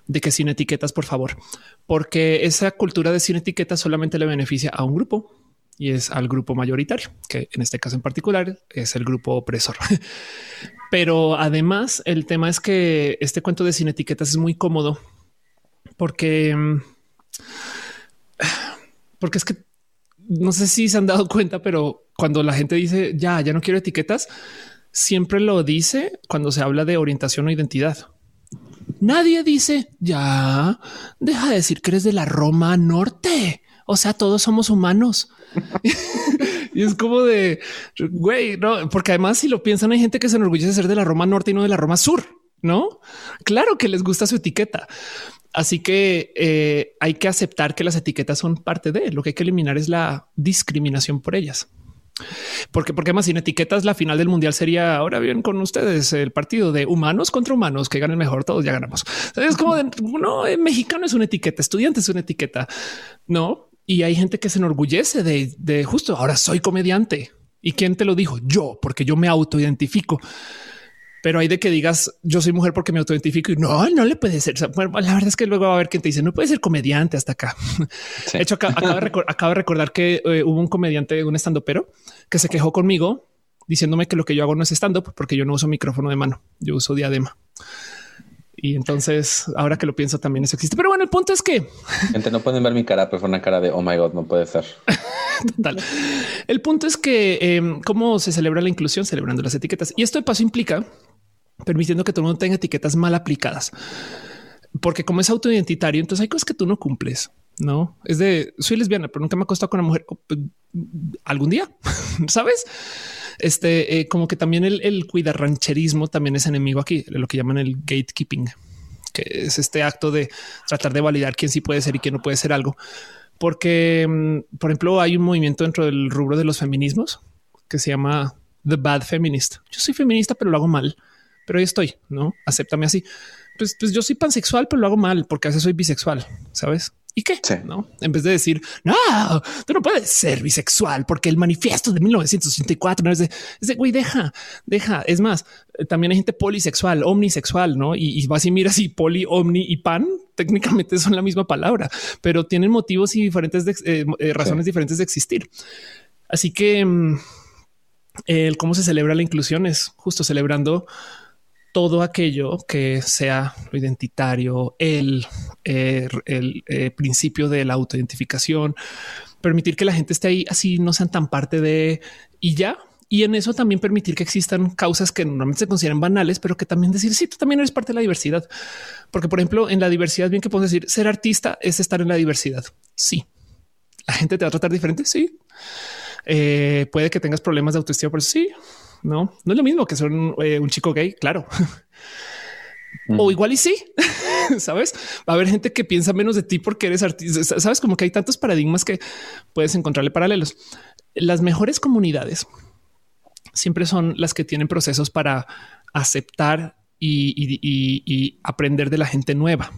Speaker 3: de que sin etiquetas, por favor, porque esa cultura de sin etiquetas solamente le beneficia a un grupo y es al grupo mayoritario, que en este caso en particular es el grupo opresor. Pero además el tema es que este cuento de sin etiquetas es muy cómodo porque mm, porque es que no sé si se han dado cuenta, pero cuando la gente dice ya, ya no quiero etiquetas, siempre lo dice cuando se habla de orientación o identidad. Nadie dice ya deja de decir que eres de la Roma Norte. O sea, todos somos humanos. y es como de güey, no, porque además, si lo piensan, hay gente que se enorgullece de ser de la Roma Norte y no de la Roma Sur. No, claro que les gusta su etiqueta. Así que eh, hay que aceptar que las etiquetas son parte de lo que hay que eliminar es la discriminación por ellas. Porque, porque más sin etiquetas, la final del mundial sería ahora bien con ustedes el partido de humanos contra humanos que ganen mejor. Todos ya ganamos. Es como de no, eh, mexicano es una etiqueta, estudiante es una etiqueta, no? Y hay gente que se enorgullece de, de justo ahora soy comediante. ¿Y quién te lo dijo? Yo, porque yo me autoidentifico pero hay de que digas yo soy mujer porque me autoidentifico y no, no le puede ser. la verdad es que luego va a haber quien te dice no puede ser comediante hasta acá. De hecho, acabo, de recordar que eh, hubo un comediante, un estando pero que se quejó conmigo diciéndome que lo que yo hago no es stand up porque yo no uso micrófono de mano, yo uso diadema. Y entonces, ahora que lo pienso, también eso existe. Pero bueno, el punto es que
Speaker 2: gente no pueden ver mi cara, pero fue una cara de oh my god, no puede ser.
Speaker 3: Total. El punto es que em, cómo se celebra la inclusión celebrando las etiquetas y esto de paso implica permitiendo que todo el mundo tenga etiquetas mal aplicadas. Porque como es autoidentitario, entonces hay cosas que tú no cumples. No es de soy lesbiana, pero nunca me ha acostado con una mujer pues, algún día, sabes? Este, eh, como que también el, el cuidar rancherismo también es enemigo aquí, lo que llaman el gatekeeping, que es este acto de tratar de validar quién sí puede ser y quién no puede ser algo. Porque, mm, por ejemplo, hay un movimiento dentro del rubro de los feminismos que se llama The Bad Feminist. Yo soy feminista, pero lo hago mal pero ahí estoy, no acéptame así. Pues, pues yo soy pansexual, pero lo hago mal porque a veces soy bisexual, sabes? ¿Y qué? No, en vez de decir no, tú no puedes ser bisexual porque el manifiesto de 1984 no es de, es de güey, deja, deja. Es más, eh, también hay gente polisexual, omnisexual, no? Y, vas y miras y poli, omni y pan técnicamente son la misma palabra, pero tienen motivos y diferentes eh, eh, razones diferentes de existir. Así que mm, el cómo se celebra la inclusión es justo celebrando todo aquello que sea lo identitario, el, eh, el, eh, principio de la autoidentificación, permitir que la gente esté ahí así, no sean tan parte de y ya. Y en eso también permitir que existan causas que normalmente se consideran banales, pero que también decir, sí, tú también eres parte de la diversidad. Porque, por ejemplo, en la diversidad, bien que puedo decir, ser artista es estar en la diversidad. Sí. La gente te va a tratar diferente. Sí. Eh, puede que tengas problemas de autoestima, pero sí, no, no es lo mismo que ser un, eh, chico gay, claro. O igual y sí, sabes, va a haber gente que piensa menos de ti porque eres artista. Sabes como que hay tantos paradigmas que puedes encontrarle paralelos. Las mejores comunidades siempre son las que tienen procesos para aceptar y aprender de la gente nueva.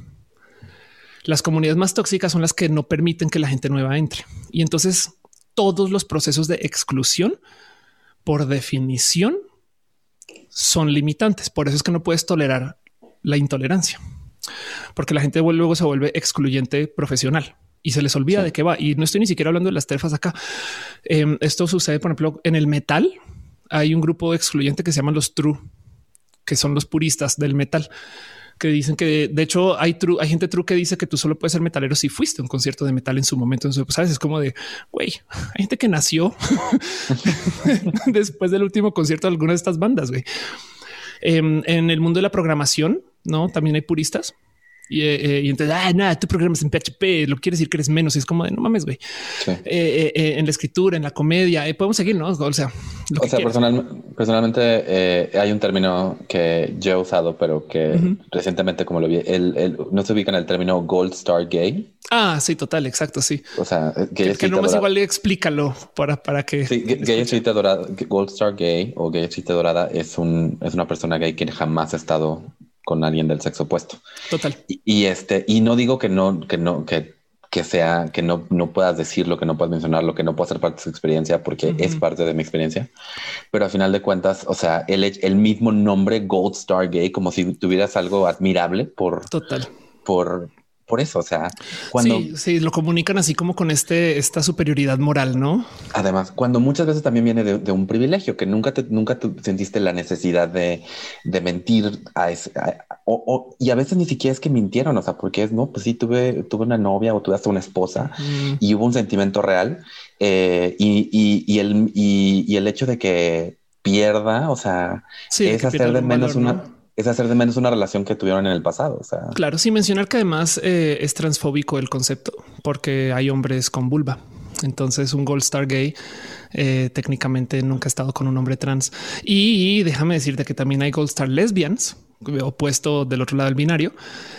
Speaker 3: Las comunidades más tóxicas son las que no permiten que la gente nueva entre. Y entonces todos los procesos de exclusión por definición son limitantes. Por eso es que no puedes tolerar la intolerancia, porque la gente luego se vuelve excluyente profesional y se les olvida de qué va. Y no estoy ni siquiera hablando de las terfas acá. Em, esto sucede, por ejemplo, en el metal. Hay un grupo excluyente que se llaman los true, que son los puristas del metal que dicen que de hecho hay true, hay gente true que dice que tú solo puedes ser metalero si fuiste a un concierto de metal en su momento. Entonces, pues, sabes, es como de güey, hay gente que nació después del último concierto de alguna de estas bandas. Güey. Em, en el mundo de la programación, no también hay puristas y, eh, eh, y entonces, ah, nada, tú programas en PHP, lo quieres decir que eres menos. Y es como de no mames, güey. Sí. Eh, en la escritura, en la comedia, podemos seguir, no? O sea,
Speaker 2: o sea personal, personalmente hay un término que yo he usado, pero que uh -huh. recientemente, como lo vi, el, el, no se ubica en el término Gold Star Gay.
Speaker 3: Ah, sí, total, exacto. Sí.
Speaker 2: O sea,
Speaker 3: que, que nomás igual explícalo para, para que.
Speaker 2: Sí, gay dorada, Gold Star Gay o gay dorada es un, es una persona gay que jamás ha estado con alguien del sexo opuesto.
Speaker 3: Total.
Speaker 2: Y, y, este, y no digo que no, que no, que, que sea, que no, no puedas decirlo, que no puedas mencionarlo, que no pueda ser parte de su experiencia, porque uh -huh. es parte de mi experiencia. Pero al final de cuentas, o sea, el, el mismo nombre Gold Star Gay, como si tuvieras algo admirable por,
Speaker 3: total,
Speaker 2: por, por eso, o sea, cuando
Speaker 3: sí, sí, lo comunican así como con este esta superioridad moral, ¿no?
Speaker 2: Además, cuando muchas veces también viene de, de un privilegio que nunca te, nunca te sentiste la necesidad de, de mentir a ese, a, o, o, y a veces ni siquiera es que mintieron, o sea, porque es no, pues sí tuve, tuve una novia o tuve hasta una esposa mm. y hubo un sentimiento real eh, y, y, y, el y, el hecho de que pierda, o sea, sí, es hacer de menos valor, una ¿no? Es hacer de menos una relación que tuvieron en el pasado. O sea,
Speaker 3: claro, sin mencionar que además eh, es transfóbico el concepto porque hay hombres con vulva. Entonces, un Gold Star gay eh, técnicamente nunca ha estado con un hombre trans. Y, y déjame decirte que también hay Gold Star lesbians opuesto del otro lado del binario.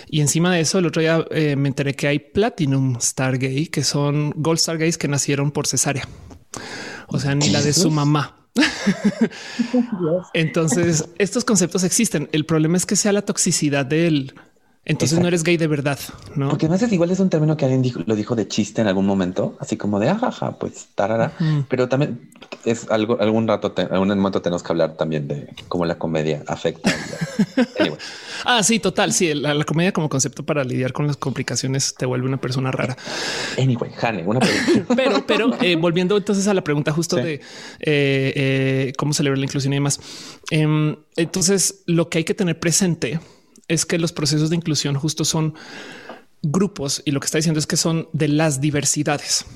Speaker 3: Y encima de eso, el otro día eh, me enteré que hay Platinum Star gay, que son Gold Star gays que nacieron por cesárea. O sea, ni la de su mamá. Entonces, estos conceptos existen. El problema es que sea la toxicidad del entonces Exacto. no eres gay de verdad, ¿no?
Speaker 2: Porque además es igual es un término que alguien dijo, lo dijo de chiste en algún momento, así como de ajaja, pues tarara. Uh -huh. Pero también es algo, algún rato, te, algún momento tenemos que hablar también de cómo la comedia afecta.
Speaker 3: anyway. Ah, sí, total. Sí, la, la, comedia como concepto para lidiar con las complicaciones te vuelve una persona rara.
Speaker 2: Anyway, Hane, una
Speaker 3: pregunta. pero, pero eh, volviendo entonces a la pregunta justo sí. de eh, eh, cómo celebrar la inclusión y demás. Em, entonces, lo que hay que tener presente es que los procesos de inclusión justo son grupos y lo que está diciendo es que son de las diversidades,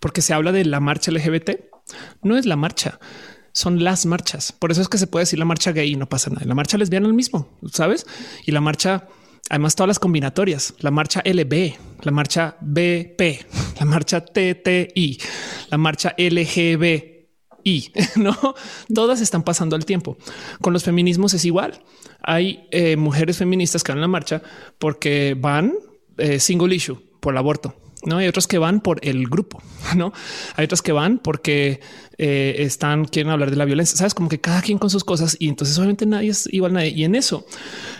Speaker 3: porque se habla de la marcha LGBT, no es la marcha, son las marchas. Por eso es que se puede decir la marcha gay y no pasa nada. La marcha lesbiana es el mismo, sabes? Y la marcha, además, todas las combinatorias, la marcha LB, la marcha BP, la marcha TTI, la marcha LGB y no todas están pasando al tiempo. Con los feminismos es igual. Hay eh, mujeres feministas que van a la marcha porque van eh, single issue por el aborto. No hay otros que van por el grupo, no hay otros que van porque eh, están, quieren hablar de la violencia. Sabes, como que cada quien con sus cosas y entonces obviamente nadie es igual nadie. Y en eso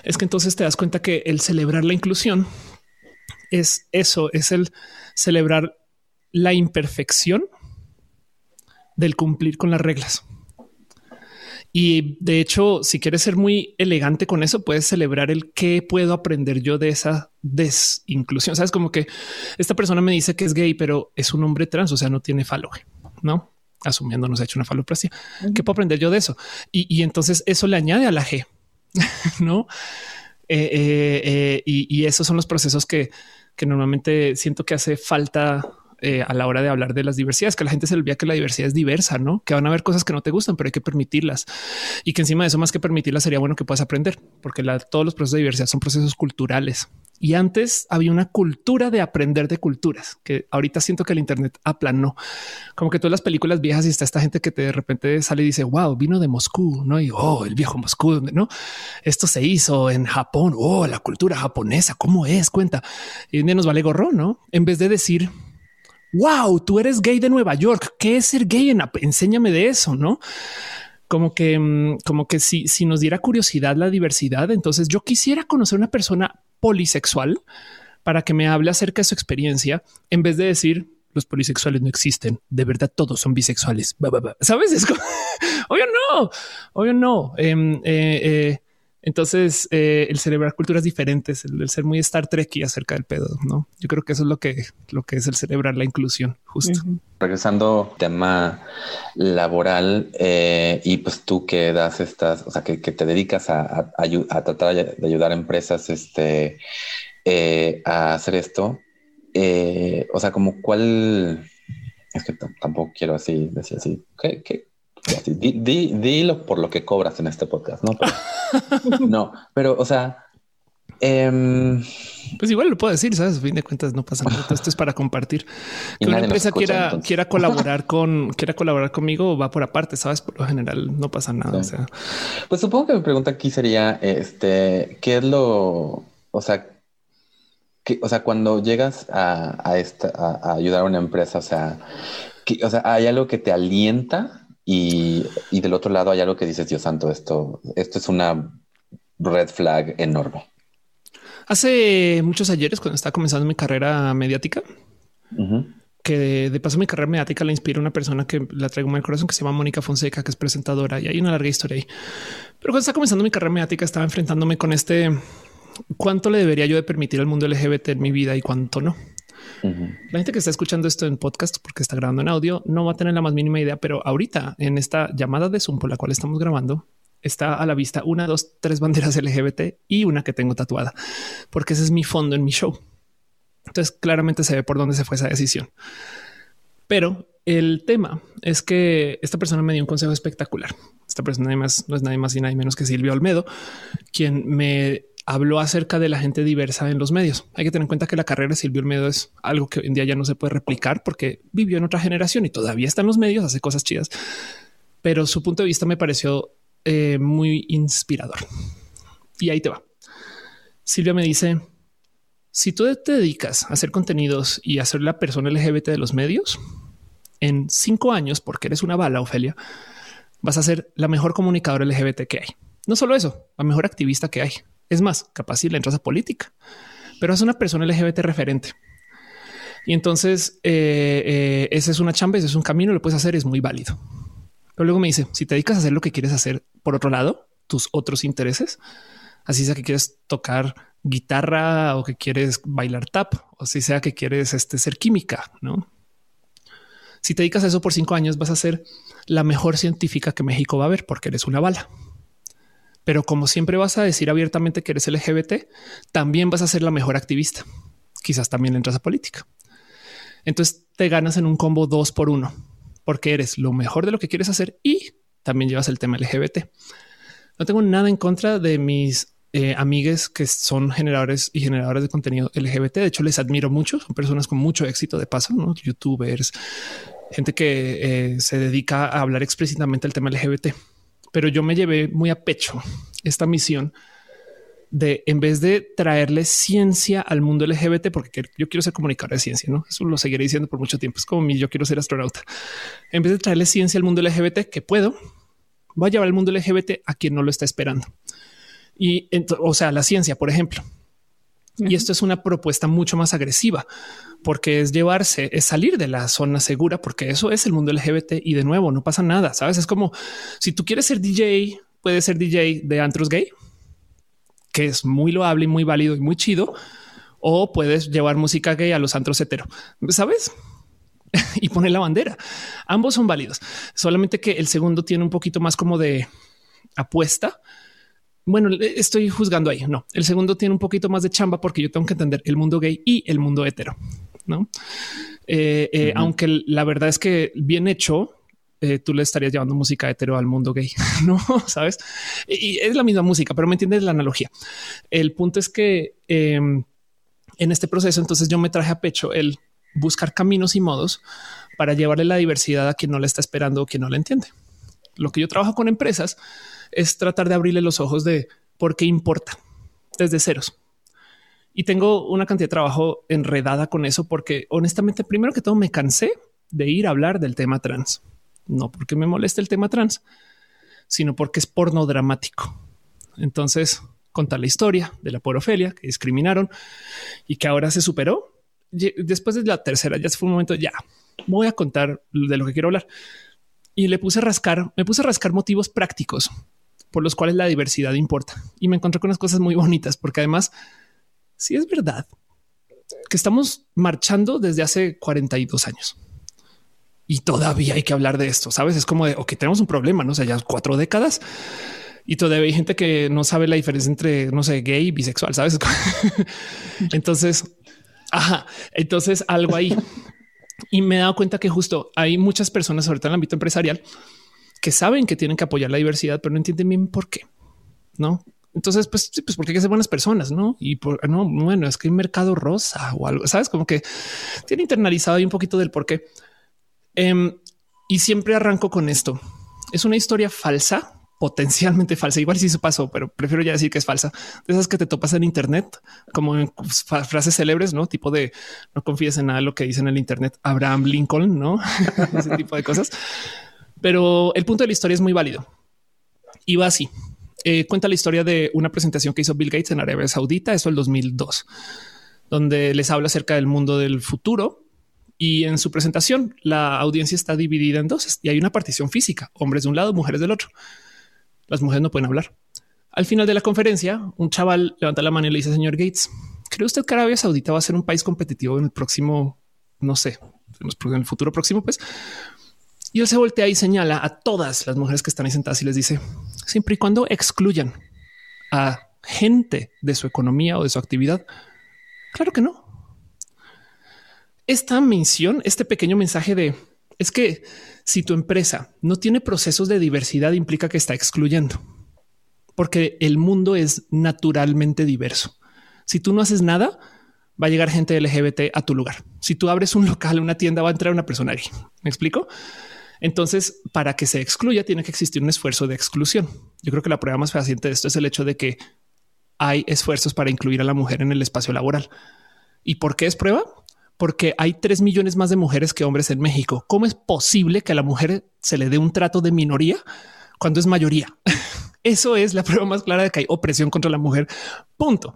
Speaker 3: es que entonces te das cuenta que el celebrar la inclusión es eso, es el celebrar la imperfección del cumplir con las reglas. Y de hecho, si quieres ser muy elegante con eso, puedes celebrar el qué puedo aprender yo de esa desinclusión. Sabes como que esta persona me dice que es gay, pero es un hombre trans, o sea, no tiene falo, no asumiendo nos ha hecho una faloplasia. Uh -huh. ¿Qué puedo aprender yo de eso? Y, y, entonces eso le añade a la G, no? Eh, eh, eh, y, y, esos son los procesos que, que normalmente siento que hace falta eh, a la hora de hablar de las diversidades, que la gente se olvida que la diversidad es diversa, no que van a haber cosas que no te gustan, pero hay que permitirlas y que encima de eso, más que permitirlas, sería bueno que puedas aprender, porque todos los procesos de diversidad son procesos culturales. Y antes había una cultura de aprender de culturas que ahorita siento que el Internet aplanó. Como que todas las películas viejas y está esta gente que te de repente sale y dice wow, vino de Moscú, no? Y oh, el viejo Moscú, no? Esto se hizo en Japón. Oh, la cultura japonesa, cómo es? Cuenta y nos vale gorro, no? En vez de decir wow, tú eres gay de Nueva York. ¿Qué es ser gay? Enséñame de eso, no? Como que, mm, como que si, si nos diera curiosidad la diversidad, entonces yo quisiera conocer una persona polisexual para que me hable acerca de su experiencia en vez de decir los polisexuales no existen. De verdad, todos son bisexuales. Sabes? Es como, obvio no, obvio no. Eh, eh, eh, Entonces, eh, el celebrar culturas diferentes, el, ser muy Star Trek y acerca del pedo, ¿no? Yo creo que eso es lo que, lo que es el celebrar la inclusión, justo.
Speaker 2: Regresando tema laboral eh, y pues tú que das estas, o sea, que, te dedicas a, tratar de ayudar a empresas este, eh, a hacer esto, o sea, como cuál, es que tampoco quiero así decir así, ¿qué, qué, dilo por lo que cobras en este podcast, ¿no? Pero, no, pero, o sea... Em,
Speaker 3: pues igual lo puedo decir, ¿sabes? A fin de cuentas no pasa nada. Esto es para compartir. Que una empresa quiera, quiera colaborar con, quiera colaborar conmigo, va por aparte, ¿sabes? Por lo general no pasa nada. O sea,
Speaker 2: pues supongo que mi pregunta aquí sería, este, ¿qué es lo, o sea, que, o sea, cuando llegas a, a, esta, a, ayudar a una empresa, o sea, que, o sea, hay algo que te alienta y, del otro lado hay algo que dices, Dios santo, esto, esto es una red flag enorme.
Speaker 3: Hace muchos ayeres, cuando estaba comenzando mi carrera mediática, que de, paso mi carrera mediática la inspira una persona que la traigo en el corazón, que se llama Mónica Fonseca, que es presentadora, y hay una larga historia ahí. Pero cuando estaba comenzando mi carrera mediática, estaba enfrentándome con este, ¿cuánto le debería yo de permitir al mundo LGBT en mi vida y cuánto no? La gente que está escuchando esto en podcast porque está grabando en audio no va a tener la más mínima idea, pero ahorita en esta llamada de Zoom por la cual estamos grabando, está a la vista una, dos, tres banderas LGBT y una que tengo tatuada, porque ese es mi fondo en mi show. Entonces claramente se ve por dónde se fue esa decisión. Pero el tema es que esta persona me dio un consejo espectacular. Esta persona además no es nadie más y nadie menos que Silvio Olmedo, quien me habló acerca de la gente diversa en los medios. Hay que tener en cuenta que la carrera de Silvio Olmedo es algo que hoy en día ya no se puede replicar porque vivió en otra generación y todavía está en los medios, hace cosas chidas. Pero su punto de vista me pareció eh, muy inspirador. Y ahí te va. Silvia me dice, si tú te dedicas a hacer contenidos y a ser la persona LGBT de los medios, en cinco años, porque eres una bala, Ofelia, vas a ser la mejor comunicadora LGBT que hay. No solo eso, la mejor activista que hay. Es más, capaz si le entras a política, pero es una persona LGBT referente. Y entonces eh, eh, esa es una chamba, ese es un camino, lo puedes hacer, es muy válido. Pero luego me dice, si te dedicas a hacer lo que quieres hacer por otro lado, tus otros intereses, así sea que quieres tocar guitarra o que quieres bailar tap, o si sea que quieres este, ser química, ¿no? Si te dedicas a eso por cinco años, vas a ser la mejor científica que México va a ver porque eres una bala. Pero como siempre vas a decir abiertamente que eres LGBT, también vas a ser la mejor activista. Quizás también entras a política. Entonces te ganas en un combo dos por uno, porque eres lo mejor de lo que quieres hacer y también llevas el tema LGBT. No tengo nada en contra de mis eh, amigues que son generadores y generadores de contenido LGBT. De hecho, les admiro mucho. Son personas con mucho éxito de paso, ¿no? youtubers, gente que eh, se dedica a hablar explícitamente el tema LGBT pero yo me llevé muy a pecho esta misión de en vez de traerle ciencia al mundo LGBT, porque yo quiero ser comunicador de ciencia, no? Eso lo seguiré diciendo por mucho tiempo. Es como mi yo quiero ser astronauta. En vez de traerle ciencia al mundo LGBT, que puedo, voy a llevar el mundo LGBT a quien no lo está esperando. Y o sea, la ciencia, por ejemplo. Y esto es una propuesta mucho más agresiva porque es llevarse, es salir de la zona segura, porque eso es el mundo LGBT y de nuevo no pasa nada. Sabes, es como si tú quieres ser DJ, puedes ser DJ de antros gay, que es muy loable y muy válido y muy chido, o puedes llevar música gay a los antros hetero, sabes? y poner la bandera. Ambos son válidos, solamente que el segundo tiene un poquito más como de apuesta bueno, estoy juzgando ahí. No, el segundo tiene un poquito más de chamba porque yo tengo que entender el mundo gay y el mundo hetero, no? Eh, eh, aunque la verdad es que bien hecho, eh, tú le estarías llevando música hetero al mundo gay, no sabes? Y es la misma música, pero me entiendes la analogía. El punto es que em, en este proceso, entonces yo me traje a pecho el buscar caminos y modos para llevarle la diversidad a quien no le está esperando o quien no le entiende. Lo que yo trabajo con empresas es tratar de abrirle los ojos de por qué importa desde ceros. Y tengo una cantidad de trabajo enredada con eso porque honestamente, primero que todo, me cansé de ir a hablar del tema trans. No porque me moleste el tema trans, sino porque es porno dramático. Entonces, contar la historia de la porofelia que discriminaron y que ahora se superó. Después de la tercera, ya fue un momento, ya voy a contar de lo que quiero hablar. Y le puse a rascar, me puse a rascar motivos prácticos por los cuales la diversidad importa. Y me encontré con unas cosas muy bonitas, porque además, si es verdad que estamos marchando desde hace 42 años y todavía hay que hablar de esto. Sabes, es como de que tenemos un problema, no sé, ya cuatro décadas y todavía hay gente que no sabe la diferencia entre, no sé, gay y bisexual, sabes? entonces, ajá, entonces algo ahí. Y me he dado cuenta que justo hay muchas personas, sobre todo en el ámbito empresarial, que saben que tienen que apoyar la diversidad, pero no entienden bien por qué. No, entonces, pues, sí, pues porque hay que ser buenas personas, no? Y por no, bueno, es que hay mercado rosa o algo, sabes, como que tiene internalizado ahí un poquito del por qué. Em, y siempre arranco con esto. Es una historia falsa, potencialmente falsa. Igual si se pasó, pero prefiero ya decir que es falsa. De esas que te topas en Internet, como en frases célebres, no tipo de no confíes en nada lo que dice en el Internet. Abraham Lincoln, no ese tipo de cosas. Pero el punto de la historia es muy válido y va así. Eh, cuenta la historia de una presentación que hizo Bill Gates en Arabia Saudita, eso el 2002, donde les habla acerca del mundo del futuro. Y en su presentación, la audiencia está dividida en dos y hay una partición física, hombres de un lado, mujeres del otro. Las mujeres no pueden hablar. Al final de la conferencia, un chaval levanta la mano y le dice, señor Gates, ¿cree usted que Arabia Saudita va a ser un país competitivo en el próximo, no sé, en el futuro próximo? Pues y él se voltea y señala a todas las mujeres que están ahí sentadas y les dice, siempre y cuando excluyan a gente de su economía o de su actividad. Claro que no. Esta mención, este pequeño mensaje de es que si tu empresa no tiene procesos de diversidad implica que está excluyendo, porque el mundo es naturalmente diverso. Si tú no haces nada, va a llegar gente LGBT a tu lugar. Si tú abres un local, una tienda, va a entrar una persona ahí. ¿Me explico? Entonces, para que se excluya, tiene que existir un esfuerzo de exclusión. Yo creo que la prueba más fehaciente de esto es el hecho de que hay esfuerzos para incluir a la mujer en el espacio laboral. ¿Y por qué es prueba? Porque hay tres millones más de mujeres que hombres en México. ¿Cómo es posible que a la mujer se le dé un trato de minoría cuando es mayoría? Eso es la prueba más clara de que hay opresión contra la mujer. Punto.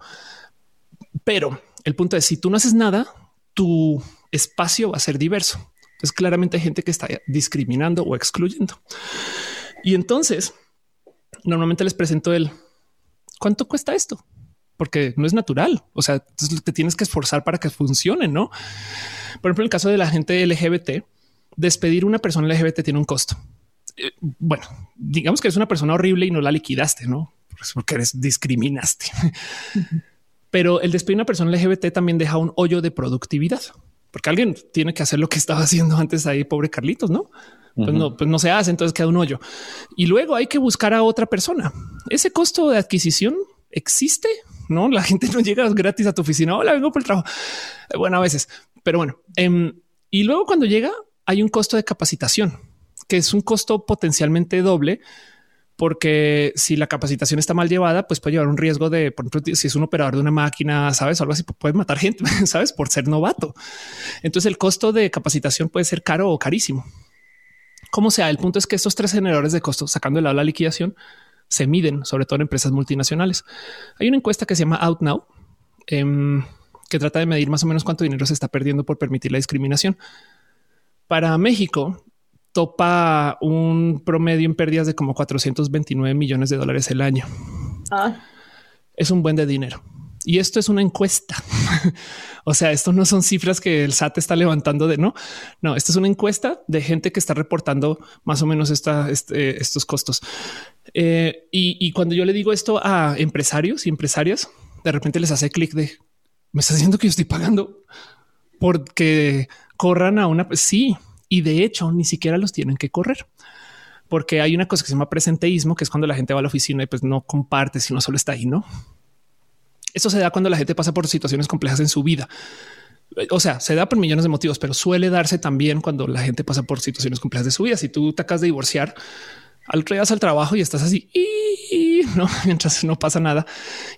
Speaker 3: Pero el punto es si tú no haces nada, tu espacio va a ser diverso. Entonces claramente hay gente que está discriminando o excluyendo. Y entonces normalmente les presento el cuánto cuesta esto, porque no es natural. O sea, te tienes que esforzar para que funcione, no? Por ejemplo, en el caso de la gente LGBT, despedir una persona LGBT tiene un costo. Eh, bueno, digamos que es una persona horrible y no la liquidaste, no? Porque eres discriminaste. Pero el despedir una persona LGBT también deja un hoyo de productividad porque alguien tiene que hacer lo que estaba haciendo antes ahí, pobre Carlitos, no? Pues no, pues no se hace, entonces queda un hoyo. Y luego hay que buscar a otra persona. Ese costo de adquisición existe, ¿no? La gente no llega gratis a tu oficina. Hola, vengo por el trabajo. Eh, bueno, a veces, pero bueno. Em, y luego cuando llega hay un costo de capacitación, que es un costo potencialmente doble porque si la capacitación está mal llevada, pues puede llevar un riesgo de, por ejemplo, si es un operador de una máquina, sabes, algo así, puede matar gente, sabes, por ser novato. Entonces el costo de capacitación puede ser caro o carísimo. Como sea, el punto es que estos tres generadores de costos, sacando de lado la liquidación, se miden, sobre todo en empresas multinacionales. Hay una encuesta que se llama OutNow, em, que trata de medir más o menos cuánto dinero se está perdiendo por permitir la discriminación. Para México, topa un promedio en pérdidas de como 429 millones de dólares el año. Ah. Es un buen de dinero. Y esto es una encuesta. o sea, esto no son cifras que el SAT está levantando de no. No, esto es una encuesta de gente que está reportando más o menos esta, este, estos costos. Eh, y, y, cuando yo le digo esto a empresarios y empresarias, de repente les hace clic de me está diciendo que yo estoy pagando porque corran a una. Sí, y de hecho ni siquiera los tienen que correr porque hay una cosa que se llama presenteísmo, que es cuando la gente va a la oficina y pues no comparte, sino solo está ahí, ¿no? Eso se da cuando la gente pasa por situaciones complejas en su vida. O sea, se da por millones de motivos, pero suele darse también cuando la gente pasa por situaciones complejas de su vida. Si tú te acabas de divorciar, al otro al trabajo y estás así y no mientras no pasa nada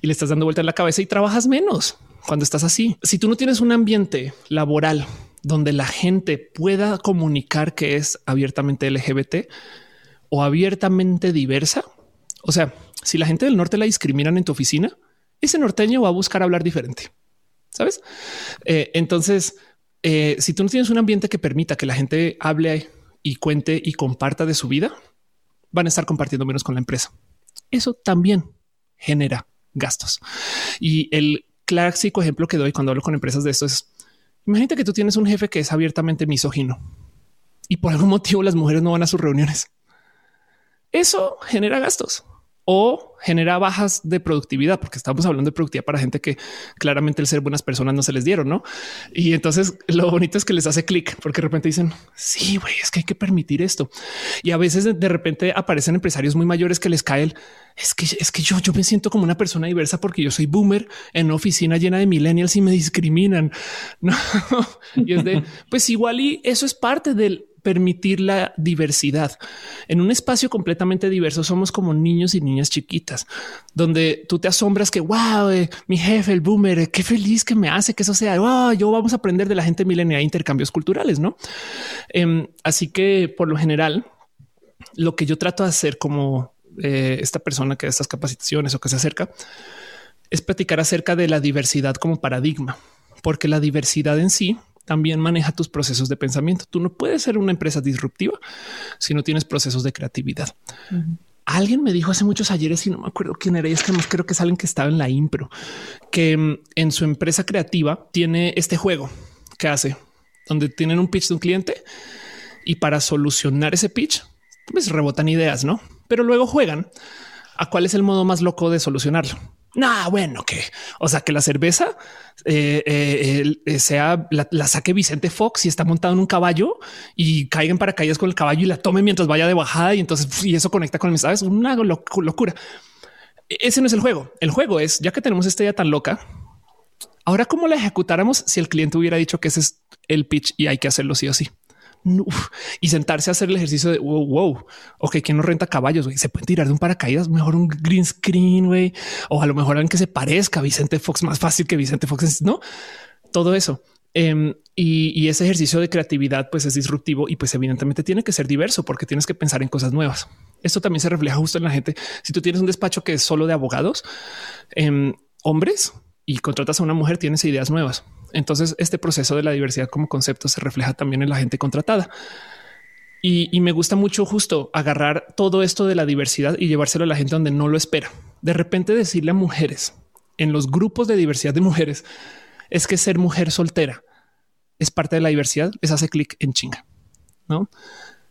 Speaker 3: y le estás dando vuelta en la cabeza y trabajas menos cuando estás así. Si tú no tienes un ambiente laboral donde la gente pueda comunicar que es abiertamente LGBT o abiertamente diversa. O sea, si la gente del norte la discriminan en tu oficina, ese norteño va a buscar hablar diferente. Sabes? Eh, entonces, eh, si tú no tienes un ambiente que permita que la gente hable y cuente y comparta de su vida, van a estar compartiendo menos con la empresa. Eso también genera gastos. Y el clásico ejemplo que doy cuando hablo con empresas de esto es, imagínate que tú tienes un jefe que es abiertamente misógino y por algún motivo las mujeres no van a sus reuniones. Eso genera gastos o genera bajas de productividad, porque estamos hablando de productividad para gente que claramente el ser buenas personas no se les dieron, ¿no? Y entonces lo bonito es que les hace clic, porque de repente dicen, sí, güey, es que hay que permitir esto. Y a veces de repente aparecen empresarios muy mayores que les cae el, es que es que yo, yo me siento como una persona diversa porque yo soy boomer en una oficina llena de millennials y me discriminan. No, y es de, pues igual y eso es parte del permitir la diversidad. En un espacio completamente diverso somos como niños y niñas chiquitas, donde tú te asombras que, wow, eh, mi jefe, el boomer, eh, qué feliz que me hace que eso sea, wow, yo vamos a aprender de la gente milenial intercambios culturales, ¿no? Em, así que por lo general, lo que yo trato de hacer como eh, esta persona que da estas capacitaciones o que se acerca, es platicar acerca de la diversidad como paradigma, porque la diversidad en sí también maneja tus procesos de pensamiento. Tú no puedes ser una empresa disruptiva si no tienes procesos de creatividad. Alguien me dijo hace muchos ayeres y no me acuerdo quién era. Y es que creo que es alguien que estaba en la impro, que mm, en su empresa creativa tiene este juego que hace donde tienen un pitch de un cliente y para solucionar ese pitch, pues rebotan ideas, no? Pero luego juegan a cuál es el modo más loco de solucionarlo. No, bueno, que, o sea, que la cerveza eh, eh, eh, sea la, saque Vicente Fox y está montado en un caballo y caigan paracaídas con el caballo y la tome mientras vaya de bajada y entonces y eso conecta con el mensaje. Es una locura. E, ese no es el juego. El juego es ya que tenemos esta idea tan loca. Ahora, cómo la ejecutáramos si el cliente hubiera dicho que ese es el pitch y hay que hacerlo sí o sí y sentarse a hacer el ejercicio de wow, wow. Ok, ¿quién no renta caballos? Se puede tirar de un paracaídas, mejor un green screen, güey, o a lo mejor alguien que se parezca a Vicente Fox, más fácil que Vicente Fox, no todo eso. Em, y, ese ejercicio de creatividad, pues es disruptivo y pues evidentemente tiene que ser diverso porque tienes que pensar en cosas nuevas. Esto también se refleja justo en la gente. Si tú tienes un despacho que es solo de abogados, em, hombres, y contratas a una mujer, tienes ideas nuevas. Entonces, este proceso de la diversidad como concepto se refleja también en la gente contratada. Y, me gusta mucho justo agarrar todo esto de la diversidad y llevárselo a la gente donde no lo espera. De repente decirle a mujeres en los grupos de diversidad de mujeres es que ser mujer soltera es parte de la diversidad. Les hace clic en chinga. No,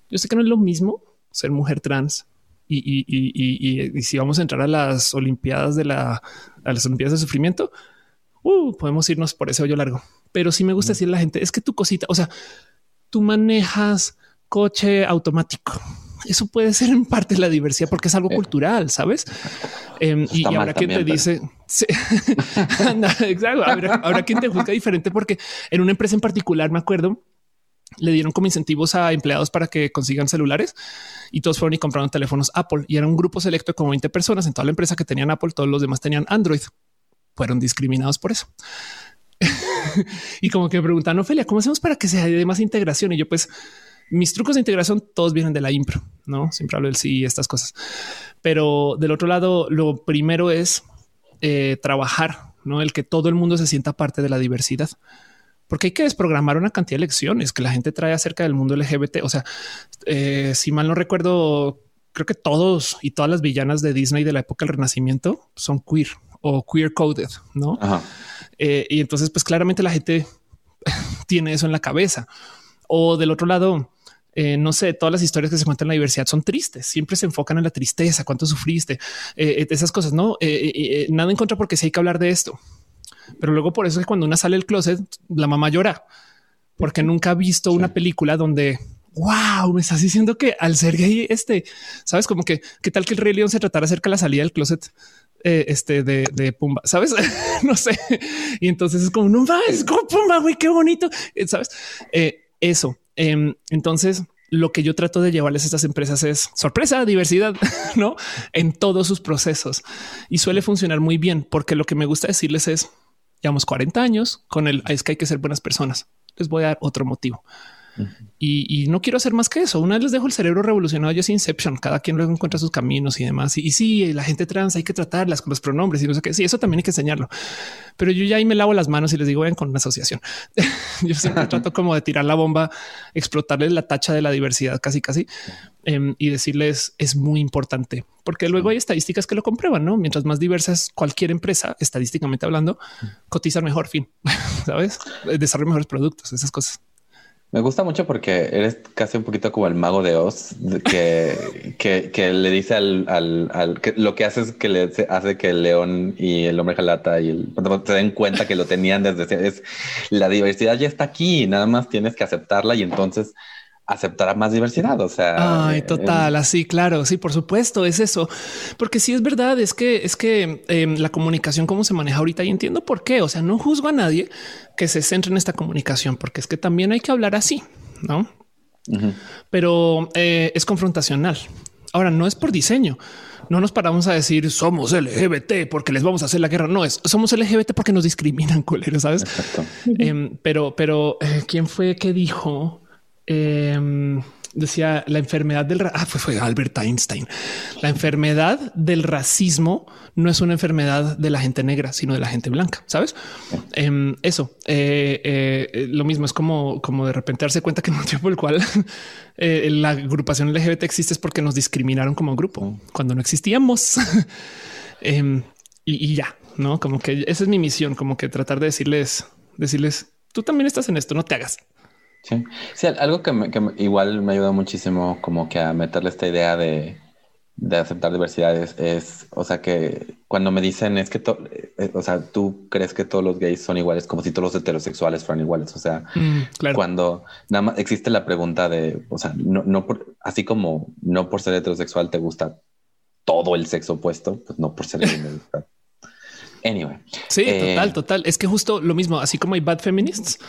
Speaker 3: yo sé que no es lo mismo ser mujer trans y, y, si vamos a entrar a las Olimpiadas de la a las Olimpiadas de sufrimiento, uh, podemos irnos por ese hoyo largo. Pero sí me gusta decirle a la gente, es que tu cosita, o sea, tú manejas coche automático. Eso puede ser en parte la diversidad porque es algo eh. cultural, sabes? Em, y, ahora quien te dice, exacto. Ahora, quien te juzga diferente porque en una empresa en particular me acuerdo le dieron como incentivos a empleados para que consigan celulares y todos fueron y compraron teléfonos Apple y era un grupo selecto de como 20 personas en toda la empresa que tenían Apple. Todos los demás tenían Android fueron discriminados por eso. y como que me preguntan, Ofelia, ¿cómo hacemos para que sea de más integración? Y yo, pues, mis trucos de integración todos vienen de la impro, no siempre hablo del sí y estas cosas. Pero del otro lado, lo primero es eh, trabajar, no el que todo el mundo se sienta parte de la diversidad, porque hay que desprogramar una cantidad de lecciones que la gente trae acerca del mundo LGBT. O sea, eh, si mal no recuerdo, creo que todos y todas las villanas de Disney de la época del Renacimiento son queer o queer coded, ¿no? Eh, y entonces, pues claramente la gente tiene eso en la cabeza. O del otro lado, eh, no sé, todas las historias que se cuentan en la diversidad son tristes, siempre se enfocan en la tristeza, cuánto sufriste, eh, esas cosas, no, nada en contra porque sí hay que hablar de esto. Pero luego por eso es que cuando una sale del closet, la mamá llora porque nunca ha visto una película donde wow, me estás diciendo que al ser gay, este, sabes, como que qué tal que el Rey León se tratara acerca de la salida del closet eh, este de, Pumba, sabes? no sé. Y entonces es como no es como Pumba, güey, qué bonito, eh, sabes? Eh, eso. Em, entonces, lo que yo trato de llevarles a estas empresas es sorpresa, diversidad, no en todos sus procesos y suele funcionar muy bien porque lo que me gusta decirles es llevamos 40 años con el es que hay que ser buenas personas. Les voy a dar otro motivo. Y, no quiero hacer más que eso. Una vez les dejo el cerebro revolucionado, yo es Inception, cada quien luego encuentra sus caminos y demás. Y, sí, la gente trans hay que tratarlas con los pronombres y no sé qué. Sí, eso también hay que enseñarlo. Pero yo ya ahí me lavo las manos y les digo, ven con una asociación. yo siempre trato como de tirar la bomba, explotarles la tacha de la diversidad casi, casi em, y decirles es muy importante porque luego hay estadísticas que lo comprueban, ¿no? Mientras más diversas cualquier empresa, estadísticamente hablando, cotizan mejor, fin, ¿sabes? Desarrollan mejores productos, esas cosas.
Speaker 2: Me gusta mucho porque eres casi un poquito como el mago de Oz, que, que, le dice al, al, que lo que hace es que le hace que el león y el hombre jalata y el se den cuenta que lo tenían desde es la diversidad ya está aquí, nada más tienes que aceptarla y entonces aceptará más diversidad. O sea,
Speaker 3: ay, total, así, claro, sí, por supuesto, es eso. Porque sí es verdad, es que es que em, la comunicación, cómo se maneja ahorita, y entiendo por qué. O sea, no juzgo a nadie que se centre en esta comunicación, porque es que también hay que hablar así, no? Pero eh, es confrontacional. Ahora no es por diseño. No nos paramos a decir somos LGBT porque les vamos a hacer la guerra. No es somos LGBT porque nos discriminan, culeros, sabes? Em, pero, pero eh, quién fue que dijo? Em, decía la enfermedad del ah, fue, Albert Einstein. La enfermedad del racismo no es una enfermedad de la gente negra, sino de la gente blanca. Sabes em, eso? Eh, eh, lo mismo es como, como de repente darse cuenta que el motivo por el cual eh, la agrupación LGBT existe es porque nos discriminaron como grupo cuando no existíamos. Em, y ya no como que esa es mi misión, como que tratar de decirles, decirles tú también estás en esto, no te hagas.
Speaker 2: Sí, sí algo que, igual me ayuda muchísimo como que a meterle esta idea de, aceptar diversidades es, o sea, que cuando me dicen es que, eh, o sea, tú crees que todos los gays son iguales, como si todos los heterosexuales fueran iguales, o sea, mm, cuando nada más existe la pregunta de, o sea, no, no por, así como no por ser heterosexual te gusta todo el sexo opuesto, pues no por ser Anyway.
Speaker 3: Sí, total, eh, total. Es que justo lo mismo, así como hay bad feminists,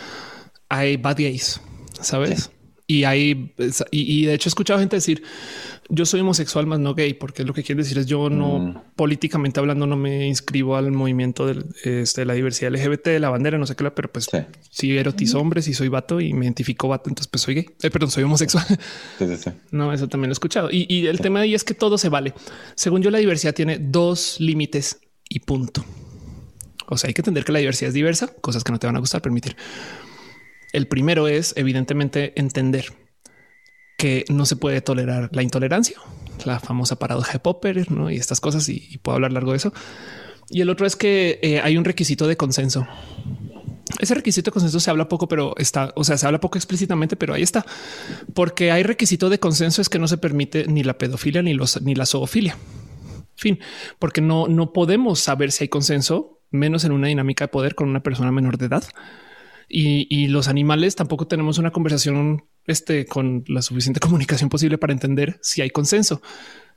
Speaker 3: hay bad gays, ¿sabes? Y hay, y, de hecho he escuchado gente decir, yo soy homosexual más no gay, porque lo que quiere decir es yo no, mm. políticamente hablando, no me inscribo al movimiento de este, la diversidad LGBT, de la bandera, no sé qué, pero pues sí. erotizo hombres y soy vato y me identifico vato, entonces pues soy gay, eh, perdón, soy homosexual. no, eso también lo he escuchado. Y, el tema ahí es que todo se vale. Según yo, la diversidad tiene dos límites y punto. O sea, hay que entender que la diversidad es diversa, cosas que no te van a gustar, permitir. El primero es evidentemente entender que no se puede tolerar la intolerancia, la famosa paradoja de Popper ¿no? y estas cosas, y, puedo hablar largo de eso. Y el otro es que eh, hay un requisito de consenso. Ese requisito de consenso se habla poco, pero está, o sea, se habla poco explícitamente, pero ahí está, porque hay requisito de consenso es que no se permite ni la pedofilia ni, los, ni la zoofilia. Fin, porque no, no podemos saber si hay consenso, menos en una dinámica de poder con una persona menor de edad y, los animales tampoco tenemos una conversación este, con la suficiente comunicación posible para entender si hay consenso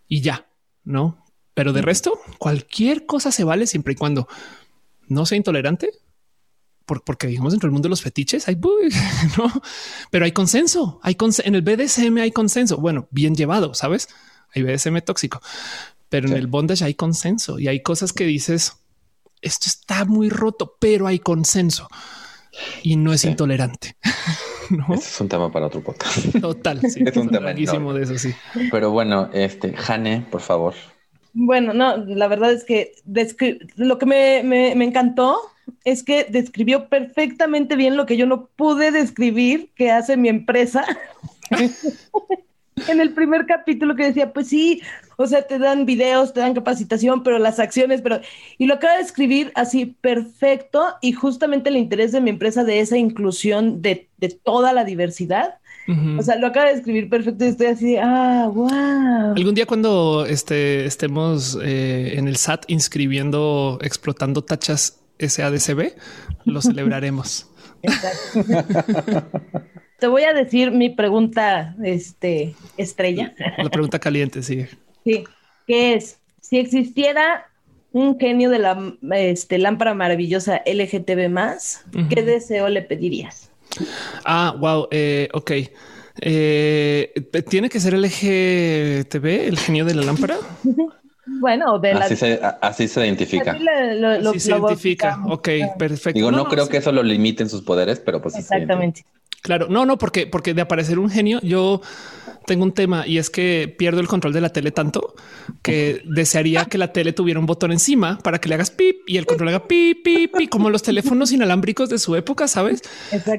Speaker 3: y ya, no? Pero de resto, cualquier cosa se vale siempre y cuando no sea intolerante, porque digamos dentro del mundo de los fetiches hay, no, pero hay consenso, hay en el BDSM hay consenso. Bueno, bien llevado, sabes? Hay BDSM tóxico, pero en el bondage hay consenso y hay cosas que dices esto está muy roto, pero hay consenso y no es intolerante.
Speaker 2: ¿no? es un tema para otro podcast.
Speaker 3: Total, sí. es un tema de eso, sí.
Speaker 2: Pero bueno, este, Jane, por favor.
Speaker 1: Bueno, no, la verdad es que lo que me, me, me, encantó es que describió perfectamente bien lo que yo no pude describir que hace mi empresa. en el primer capítulo que decía, pues sí, o sea, te dan videos, te dan capacitación, pero las acciones, pero... Y lo acaba de escribir así perfecto y justamente el interés de mi empresa de esa inclusión de, toda la diversidad. O sea, lo acaba de escribir perfecto y estoy así, ah, wow.
Speaker 3: Algún día cuando este, estemos eh, en el SAT inscribiendo, explotando tachas SADCB, lo celebraremos.
Speaker 1: Te voy a decir mi pregunta este, estrella.
Speaker 3: La pregunta caliente, sí.
Speaker 1: Sí, que es, si existiera un genio de la este, lámpara maravillosa LGTB más, ¿qué deseo le pedirías?
Speaker 3: Ah, wow, eh, ok. Eh, ¿Tiene que ser LGTB, el genio de la lámpara?
Speaker 1: Bueno, de
Speaker 2: así, se, así se identifica.
Speaker 3: Así, se identifica. Ok, perfecto.
Speaker 2: Digo, no, creo que eso lo limite en sus poderes, pero pues
Speaker 1: exactamente.
Speaker 3: Claro, no, no, porque, porque de aparecer un genio, yo tengo un tema y es que pierdo el control de la tele tanto que desearía que la tele tuviera un botón encima para que le hagas pip y el control haga pip, pip, pip, como los teléfonos inalámbricos de su época, sabes?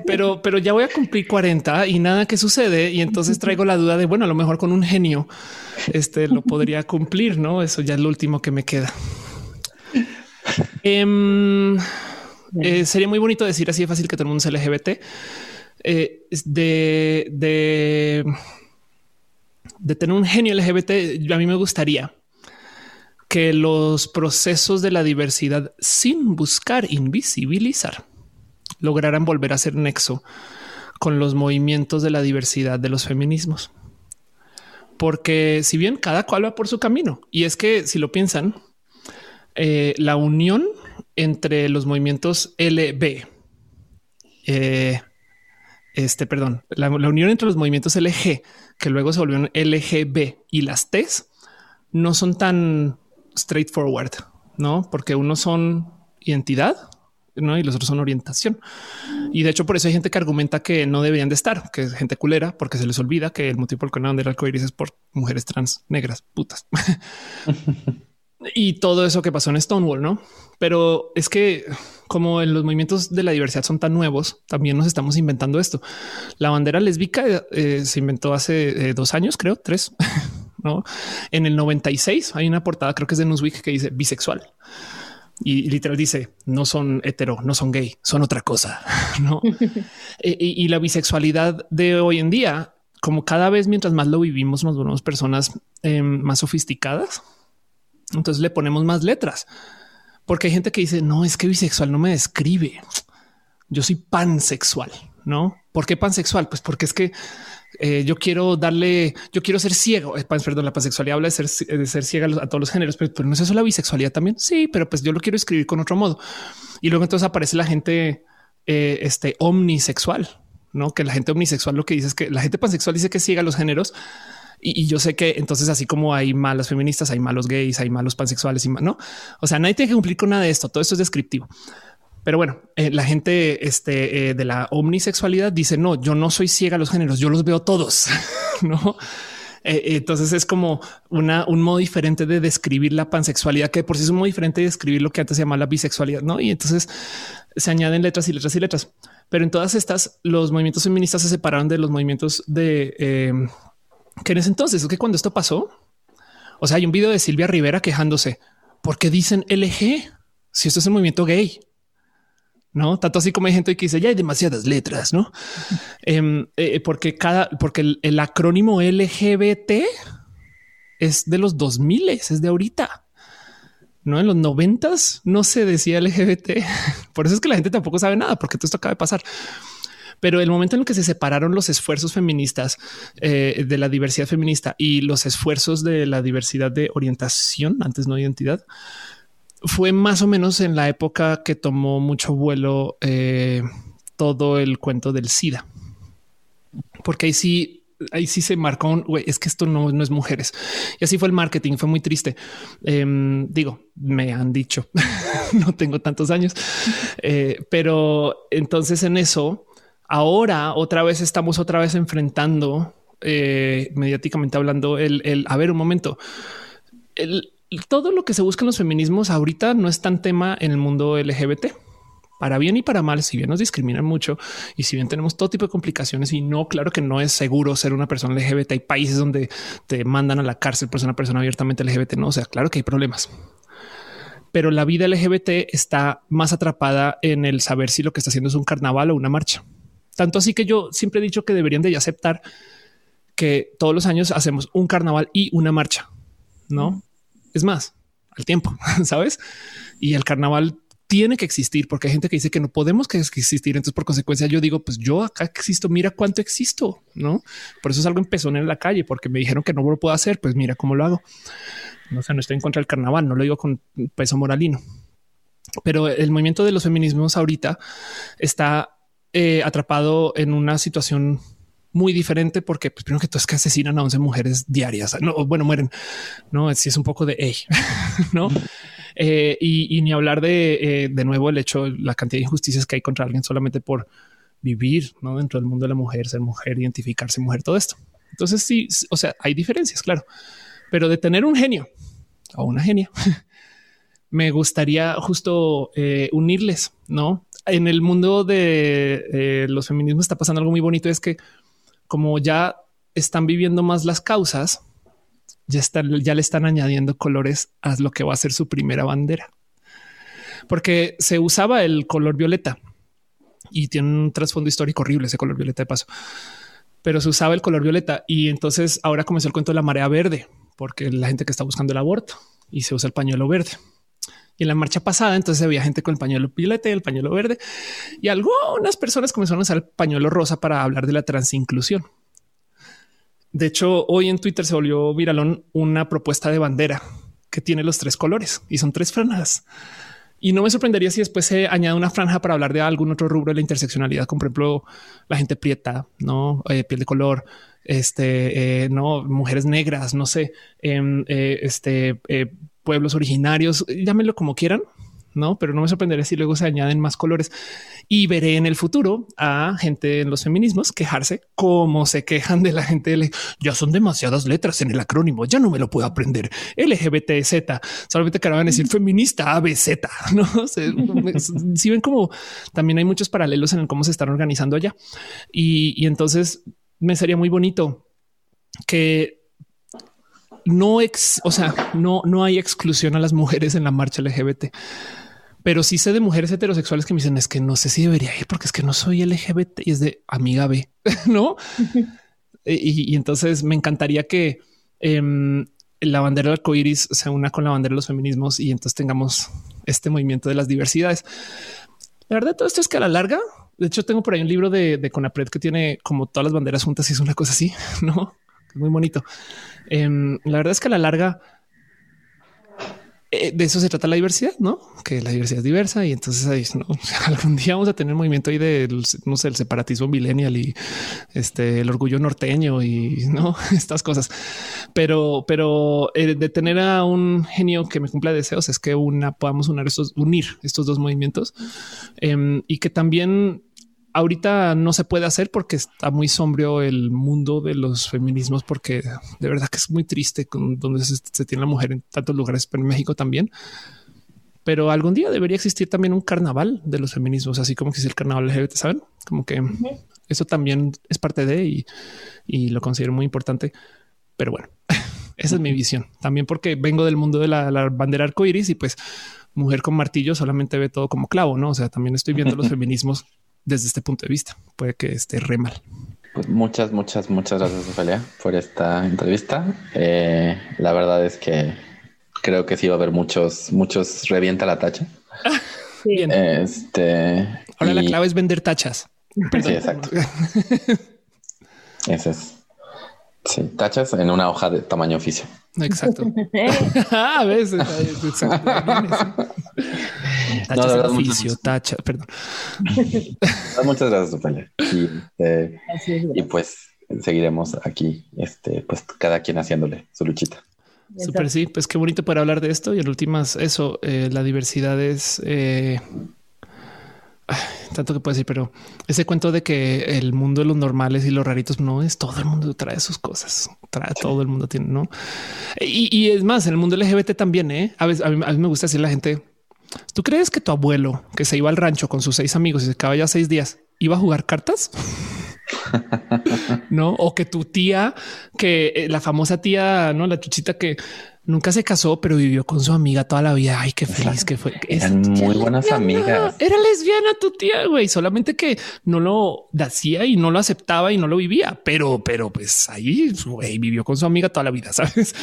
Speaker 3: Pero, pero ya voy a cumplir 40 y nada que sucede. Y entonces traigo la duda de bueno, a lo mejor con un genio este lo podría cumplir, no? Eso ya es lo último que me queda. Em, eh, sería muy bonito decir así de fácil que todo el mundo es LGBT eh, de, tener un genio LGBT, a mí me gustaría que los procesos de la diversidad sin buscar invisibilizar lograran volver a ser nexo con los movimientos de la diversidad de los feminismos. Porque si bien cada cual va por su camino, y es que si lo piensan, eh, la unión entre los movimientos LB, eh, este, perdón, la, unión entre los movimientos LG, que luego se volvieron LGB y las T's, no son tan straightforward, no? Porque uno son identidad ¿no? y los otros son orientación. Y de hecho, por eso hay gente que argumenta que no deberían de estar, que es gente culera, porque se les olvida que el motivo por el que no del arcoíris es por mujeres trans negras putas. y todo eso que pasó en Stonewall, no? Pero es que como en los movimientos de la diversidad son tan nuevos, también nos estamos inventando esto. La bandera lésbica eh, se inventó hace eh, dos años, creo, tres. ¿no? En el 96 hay una portada, creo que es de Newsweek, que dice bisexual. Y, literal dice, no son hetero, no son gay, son otra cosa. ¿no? E, y, la bisexualidad de hoy en día, como cada vez mientras más lo vivimos, nos volvemos personas em, más sofisticadas. Entonces le ponemos más letras porque hay gente que dice no es que bisexual no me describe. Yo soy pansexual, no? ¿Por qué pansexual? Pues porque es que eh, yo quiero darle, yo quiero ser ciego. Eh, perdón, la pansexualidad habla de ser, de ser ciega a, todos los géneros, pero, no es eso la bisexualidad también. Sí, pero pues yo lo quiero escribir con otro modo. Y luego entonces aparece la gente eh, este omnisexual, no que la gente omnisexual lo que dice es que la gente pansexual dice que ciega a los géneros, y, yo sé que entonces, así como hay malas feministas, hay malos gays, hay malos pansexuales y no. O sea, nadie tiene que cumplir con nada de esto. Todo esto es descriptivo. Pero bueno, eh, la gente este, eh, de la omnisexualidad dice no, yo no soy ciega a los géneros, yo los veo todos, no? Eh, entonces es como una, un modo diferente de describir la pansexualidad, que por sí es un diferente de describir lo que antes se llamaba la bisexualidad, no? Y entonces se añaden letras y letras y letras. Pero en todas estas, los movimientos feministas se separaron de los movimientos de que en ese entonces es que cuando esto pasó, o sea, hay un video de Silvia Rivera quejándose porque dicen LG si esto es un movimiento gay. No tanto así como hay gente que dice ya hay demasiadas letras, no? Em, eh, porque cada, porque el, acrónimo LGBT es de los 2000 es de ahorita. No en los noventas no se decía LGBT. Por eso es que la gente tampoco sabe nada, porque todo esto acaba de pasar. Pero el momento en el que se separaron los esfuerzos feministas eh, de la diversidad feminista y los esfuerzos de la diversidad de orientación, antes no identidad, fue más o menos en la época que tomó mucho vuelo eh, todo el cuento del SIDA. Porque ahí sí, ahí sí se marcó un güey, es que esto no, es mujeres. Y así fue el marketing, fue muy triste. Em, digo, me han dicho, no tengo tantos años, eh, pero entonces en eso Ahora otra vez estamos otra vez enfrentando eh, mediáticamente hablando el, a ver un momento. todo lo que se busca en los feminismos ahorita no es tan tema en el mundo LGBT para bien y para mal, si bien nos discriminan mucho y si bien tenemos todo tipo de complicaciones y no, claro que no es seguro ser una persona LGBT. Hay países donde te mandan a la cárcel por ser una persona abiertamente LGBT. No, o sea, claro que hay problemas, pero la vida LGBT está más atrapada en el saber si lo que está haciendo es un carnaval o una marcha. Tanto así que yo siempre he dicho que deberían de aceptar que todos los años hacemos un carnaval y una marcha. No es más al tiempo, sabes? Y el carnaval tiene que existir porque hay gente que dice que no podemos que existir. Entonces, por consecuencia, yo digo, pues yo acá existo, mira cuánto existo, no? Por eso es algo empezó en la calle, porque me dijeron que no lo puedo hacer. Pues mira cómo lo hago. No sé, no estoy en contra del carnaval, no lo digo con peso moralino, pero el movimiento de los feminismos ahorita está eh, atrapado en una situación muy diferente porque pues, primero que todo es que asesinan a 11 mujeres diarias. No, bueno, mueren. No, si es un poco de no? Eh, y, ni hablar de eh, de nuevo el hecho, la cantidad de injusticias que hay contra alguien solamente por vivir ¿no? dentro del mundo de la mujer, ser mujer, identificarse mujer, todo esto. Entonces sí, o sea, hay diferencias, claro, pero de tener un genio o una genia, me gustaría justo eh, unirles, ¿no? En el mundo de eh, los feminismos está pasando algo muy bonito, es que como ya están viviendo más las causas, ya, están, ya le están añadiendo colores a lo que va a ser su primera bandera. Porque se usaba el color violeta y tiene un trasfondo histórico horrible ese color violeta de paso, pero se usaba el color violeta y entonces ahora comenzó el cuento de la marea verde, porque la gente que está buscando el aborto y se usa el pañuelo verde. En la marcha pasada, entonces había gente con el pañuelo violeta y el pañuelo verde y algunas personas comenzaron a usar el pañuelo rosa para hablar de la transinclusión. De hecho, hoy en Twitter se volvió viralón una propuesta de bandera que tiene los tres colores y son tres franjas. Y no me sorprendería si después se añade una franja para hablar de algún otro rubro de la interseccionalidad, como por ejemplo la gente prieta, no eh, piel de color, este, eh, no mujeres negras, no sé, em, eh, este, pueblos originarios, llámenlo como quieran, no, pero no me sorprendería si luego se añaden más colores y veré en el futuro a gente en los feminismos quejarse como se quejan de la gente. Ya son demasiadas letras en el acrónimo, ya no me lo puedo aprender. LGBTZ, solamente que ahora van a decir feminista ABZ. No si ven como también hay muchos paralelos en cómo se están organizando allá y, y entonces me sería muy bonito que no ex, o sea, no, no hay exclusión a las mujeres en la marcha LGBT pero sí sé de mujeres heterosexuales que me dicen es que no sé si debería ir porque es que no soy LGBT y es de amiga B, no? y, entonces me encantaría que em, la bandera del arcoíris se una con la bandera de los feminismos y entonces tengamos este movimiento de las diversidades. La verdad, todo esto es que a la larga, de hecho, tengo por ahí un libro de, de Conapred que tiene como todas las banderas juntas y es una cosa así, no? Muy bonito. Em, la verdad es que a la larga, eh, de eso se trata la diversidad, no? Que la diversidad es diversa y entonces ahí, ¿no? algún día vamos a tener movimiento ahí de no sé, el separatismo millennial y este el orgullo norteño y no estas cosas. Pero, pero eh, de tener a un genio que me cumpla deseos es que una podamos unir estos, unir estos dos movimientos em, y que también ahorita no se puede hacer porque está muy sombrío el mundo de los feminismos, porque de verdad que es muy triste con donde se, tiene la mujer en tantos lugares, pero en México también. Pero algún día debería existir también un carnaval de los feminismos, así como existe el carnaval LGBT, saben? Como que eso también es parte de y, y lo considero muy importante. Pero bueno, esa es mi visión también, porque vengo del mundo de la, la bandera arcoíris y pues mujer con martillo solamente ve todo como clavo, no? O sea, también estoy viendo los feminismos desde este punto de vista. Puede que esté re mal.
Speaker 2: Pues muchas, muchas, muchas gracias, Ophelia, por esta entrevista. Eh, la verdad es que creo que sí va a haber muchos, muchos revienta la tacha.
Speaker 3: Bien.
Speaker 2: Este,
Speaker 3: Ahora la clave es vender tachas.
Speaker 2: Sí, exacto. Ese es. Sí, tachas en una hoja de tamaño oficio.
Speaker 3: Exacto. a veces. Exacto. Tachas no, oficio, tacha, perdón.
Speaker 2: muchas gracias, Ophelia. Y, eh, y, pues seguiremos aquí, este, pues cada quien haciéndole su luchita.
Speaker 3: Súper, sí, pues qué bonito poder hablar de esto. Y en últimas, eso, eh, la diversidad es eh, tanto que puedo decir, pero ese cuento de que el mundo de los normales y los raritos no es todo el mundo trae sus cosas, trae todo el mundo tiene, no? Y, es más, en el mundo LGBT también, ¿eh? a veces a mí, me gusta decir a la gente, ¿tú crees que tu abuelo que se iba al rancho con sus seis amigos y se acaba ya seis días iba a jugar cartas? no, o que tu tía, que eh, la famosa tía, no la chuchita que nunca se casó, pero vivió con su amiga toda la vida. Ay, qué feliz que fue.
Speaker 2: Eran muy buenas amigas.
Speaker 3: Era lesbiana tu tía, güey, solamente que no lo hacía y no lo aceptaba y no lo vivía, pero, pero pues ahí güey, vivió con su amiga toda la vida, sabes?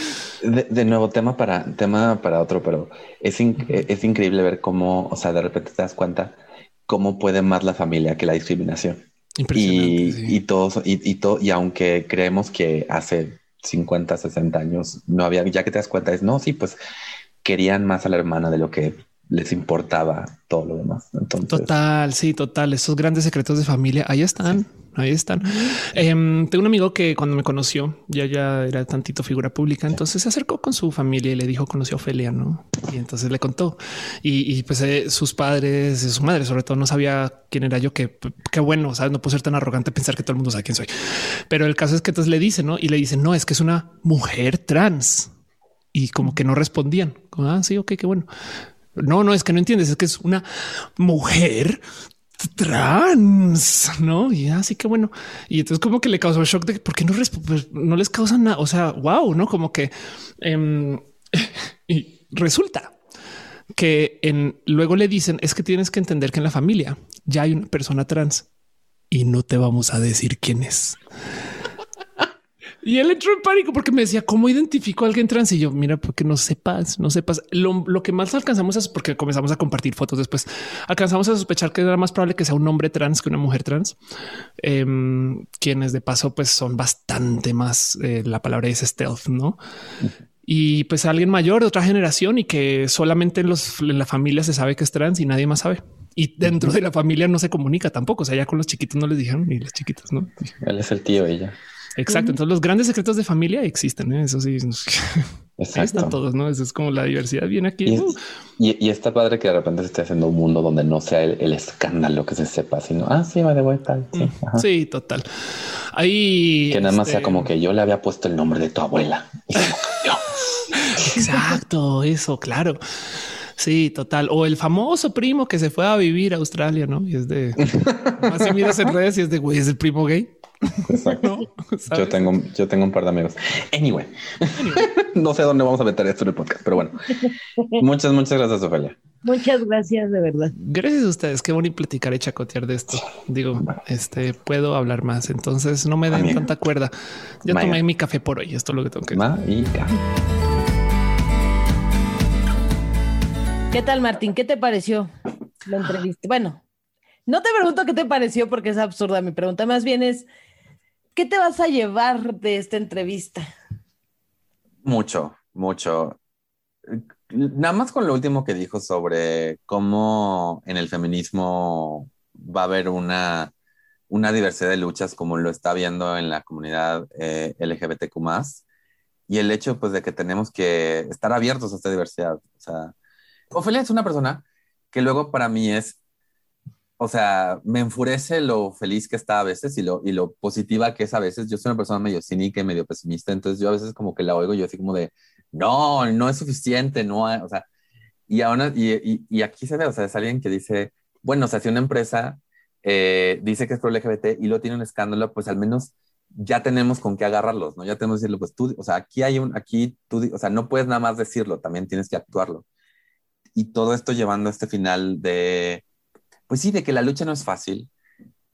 Speaker 2: De, nuevo, tema para tema para otro, pero es, es increíble ver cómo, o sea, de repente te das cuenta cómo puede más la familia que la discriminación. Y, y todos, y, y, todo, y aunque creemos que hace 50, 60 años no había, ya que te das cuenta, es no, sí, pues querían más a la hermana de lo que les importaba todo lo demás. Entonces...
Speaker 3: Total, sí, total. Esos grandes secretos de familia, ahí están. Ahí están. Em, tengo un amigo que cuando me conoció ya ya era tantito figura pública, entonces se acercó con su familia y le dijo conoció a Ofelia, ¿no? Y entonces le contó y, pues eh, sus padres, su madre sobre todo no sabía quién era yo, que qué bueno, sabes, no puedo ser tan arrogante pensar que todo el mundo sabe quién soy. Pero el caso es que entonces le dice, ¿no? Y le dicen, no, es que es una mujer trans. Y como que no respondían. Como, ah, sí, ok, qué bueno. No, no es que no entiendes, es que es una mujer trans, no? Y así que bueno, y entonces como que le causó shock de por qué no, pues, les causa nada. O sea, wow, no como que em, y resulta que en, luego le dicen es que tienes que entender que en la familia ya hay una persona trans y no te vamos a decir quién es. Y él entró en pánico porque me decía cómo identifico a alguien trans y yo mira, porque no sepas, no sepas lo, que más alcanzamos es porque comenzamos a compartir fotos. Después alcanzamos a sospechar que era más probable que sea un hombre trans que una mujer trans, em, quienes de paso pues son bastante más. Eh, la palabra es stealth, no? Y pues alguien mayor de otra generación y que solamente en, los, en la familia se sabe que es trans y nadie más sabe. Y dentro de la familia no se comunica tampoco. O sea, ya con los chiquitos no les dijeron ni las chiquitas, no?
Speaker 2: Él es el tío, ella.
Speaker 3: Exacto. Entonces los grandes secretos de familia existen. ¿eh? Eso sí. Están todos, ¿no? Eso es como la diversidad viene aquí.
Speaker 2: Uh. Y, está padre que de repente se esté haciendo un mundo donde no sea el, escándalo que se sepa, sino, ah, sí, va de vuelta.
Speaker 3: Sí, mm, total. Ahí...
Speaker 2: Que nada más sea este como que yo le había puesto el nombre de tu abuela.
Speaker 3: Exacto, eso, claro. Sí, total. O el famoso primo que se fue a vivir a Australia, ¿no? Y es de... Así miras en redes y es de, güey, es el primo gay.
Speaker 2: Exacto. yo tengo, yo tengo un par de amigos. Anyway, no sé dónde vamos a meter esto en el podcast, pero bueno. Muchas, muchas gracias, Ofelia.
Speaker 1: Muchas gracias, de verdad.
Speaker 3: Gracias a ustedes. Qué bonito platicar y chacotear de esto. Digo, este puedo hablar más. Entonces no me den tanta cuerda. Ya tomé mi café por hoy. Esto es lo que tengo que
Speaker 2: decir.
Speaker 1: ¿Qué tal, Martín? ¿Qué te pareció la entrevista? Bueno, no te pregunto qué te pareció porque es absurda. Mi pregunta más bien es ¿Qué te vas a llevar de esta entrevista?
Speaker 2: Mucho, mucho. Nada más con lo último que dijo sobre cómo en el feminismo va a haber una, diversidad de luchas como lo está viendo en la comunidad eh, LGBTQ y el hecho pues de que tenemos que estar abiertos a esta diversidad. O sea, Ofelia es una persona que luego para mí es o sea, me enfurece lo feliz que está a veces y lo, y lo positiva que es a veces. Yo soy una persona medio cínica y medio pesimista, entonces yo a veces como que la oigo yo así como de, no, no es suficiente, no, o sea, y, ahora, y, y, aquí se ve, o sea, es alguien que dice, bueno, o sea, si una empresa eh, dice que es pro LGBT y lo tiene un escándalo, pues al menos ya tenemos con qué agarrarlos, ¿no? Ya tenemos que decirlo, pues tú, o sea, aquí hay un, aquí tú, o sea, no puedes nada más decirlo, también tienes que actuarlo. Y todo esto llevando a este final de pues sí, de que la lucha no es fácil.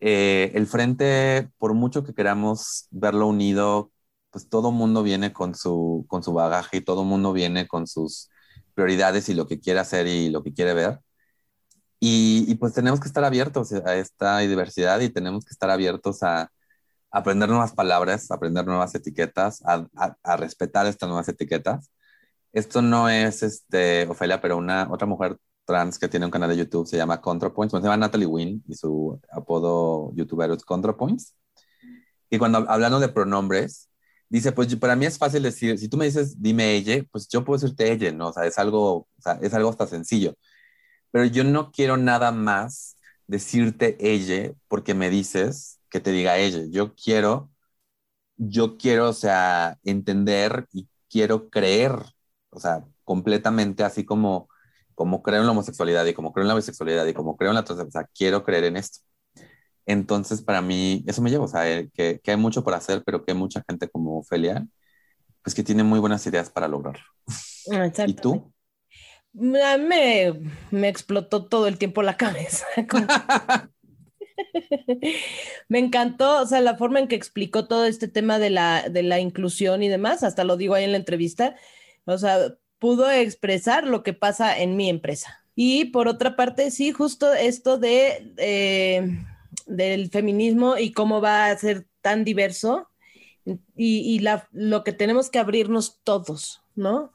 Speaker 2: Eh, el frente, por mucho que queramos verlo unido, pues todo mundo viene con su, con su bagaje y todo mundo viene con sus prioridades y lo que quiere hacer y lo que quiere ver. Y, pues tenemos que estar abiertos a esta diversidad y tenemos que estar abiertos a, aprender nuevas palabras, aprender nuevas etiquetas, a, a, respetar estas nuevas etiquetas. Esto no es, este, Ofelia, pero una otra mujer trans que tiene un canal de YouTube, se llama ContraPoints, se llama Natalie Wynn y su apodo youtuber es ContraPoints. Y cuando hablando de pronombres, dice, pues para mí es fácil decir, si tú me dices, dime ella, pues yo puedo decirte ella, ¿no? O sea, es algo, o sea, es algo hasta sencillo. Pero yo no quiero nada más decirte ella porque me dices que te diga ella. Yo quiero, yo quiero, o sea, entender y quiero creer, o sea, completamente así como como creo en la homosexualidad y como creo en la bisexualidad y como creo en la transexualidad, quiero creer en esto. Entonces, para mí, eso me lleva, o sea, eh, que, que, hay mucho por hacer, pero que hay mucha gente como Ophelia, pues que tiene muy buenas ideas para lograrlo. ¿Y tú?
Speaker 1: Me, me explotó todo el tiempo la cabeza. me encantó, o sea, la forma en que explicó todo este tema de la, de la inclusión y demás, hasta lo digo ahí en la entrevista. O sea, pudo expresar lo que pasa en mi empresa. Y por otra parte, sí, justo esto de, eh, del feminismo y cómo va a ser tan diverso y, y la, lo que tenemos que abrirnos todos, ¿no?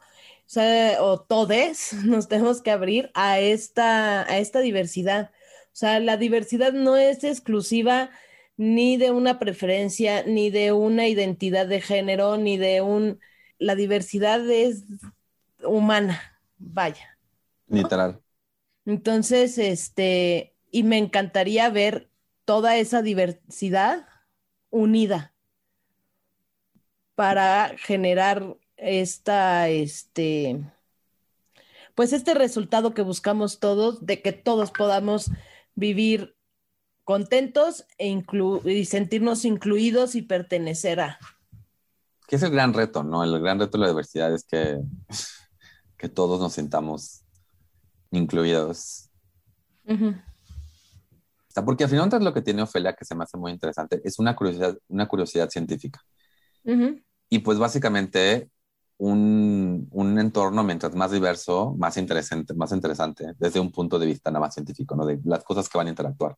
Speaker 1: o sea, o todes, nos tenemos que abrir a esta, a esta diversidad. O sea, la diversidad no es exclusiva ni de una preferencia, ni de una identidad de género, ni de un... La diversidad es humana, vaya.
Speaker 2: Literal.
Speaker 1: Entonces, este, y me encantaría ver toda esa diversidad unida para generar esta, este, pues este resultado que buscamos todos, de que todos podamos vivir contentos e y sentirnos incluidos y pertenecer a.
Speaker 2: Que es el gran reto, ¿no? El gran reto de la diversidad es que, que todos nos sintamos incluidos. Porque al final lo que tiene Ofelia, que se me hace muy interesante, es una curiosidad, una curiosidad científica. Y pues básicamente un, un, entorno mientras más diverso, más interesante, más interesante desde un punto de vista nada más científico, ¿no? De las cosas que van a interactuar.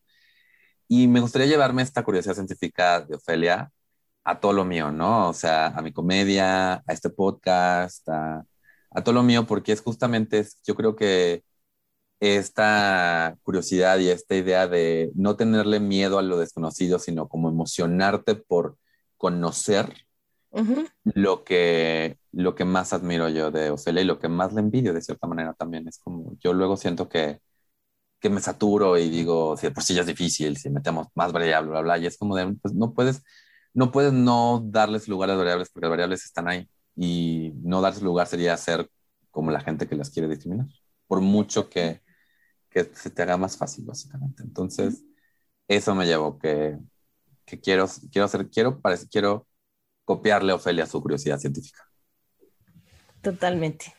Speaker 2: Y me gustaría llevarme esta curiosidad científica de Ofelia a todo lo mío, ¿no? O sea, a mi comedia, a este podcast, a, a todo lo mío, porque es justamente, yo creo que esta curiosidad y esta idea de no tenerle miedo a lo desconocido, sino como emocionarte por conocer lo, que, lo que más admiro yo de Ofelia y lo que más le envidio de cierta manera también. Es como, yo luego siento que, que me saturo y digo, si por sí ya es difícil, si metemos más variables, bla, bla, y es como de, pues no puedes, no puedes no darles lugar a las variables porque las variables están ahí y no darles lugar sería ser como la gente que las quiere discriminar, por mucho que que se te haga más fácil, básicamente. Entonces, eso me llevó que, que quiero, quiero hacer, quiero, parece, quiero copiarle a Ofelia su curiosidad científica.
Speaker 1: Totalmente.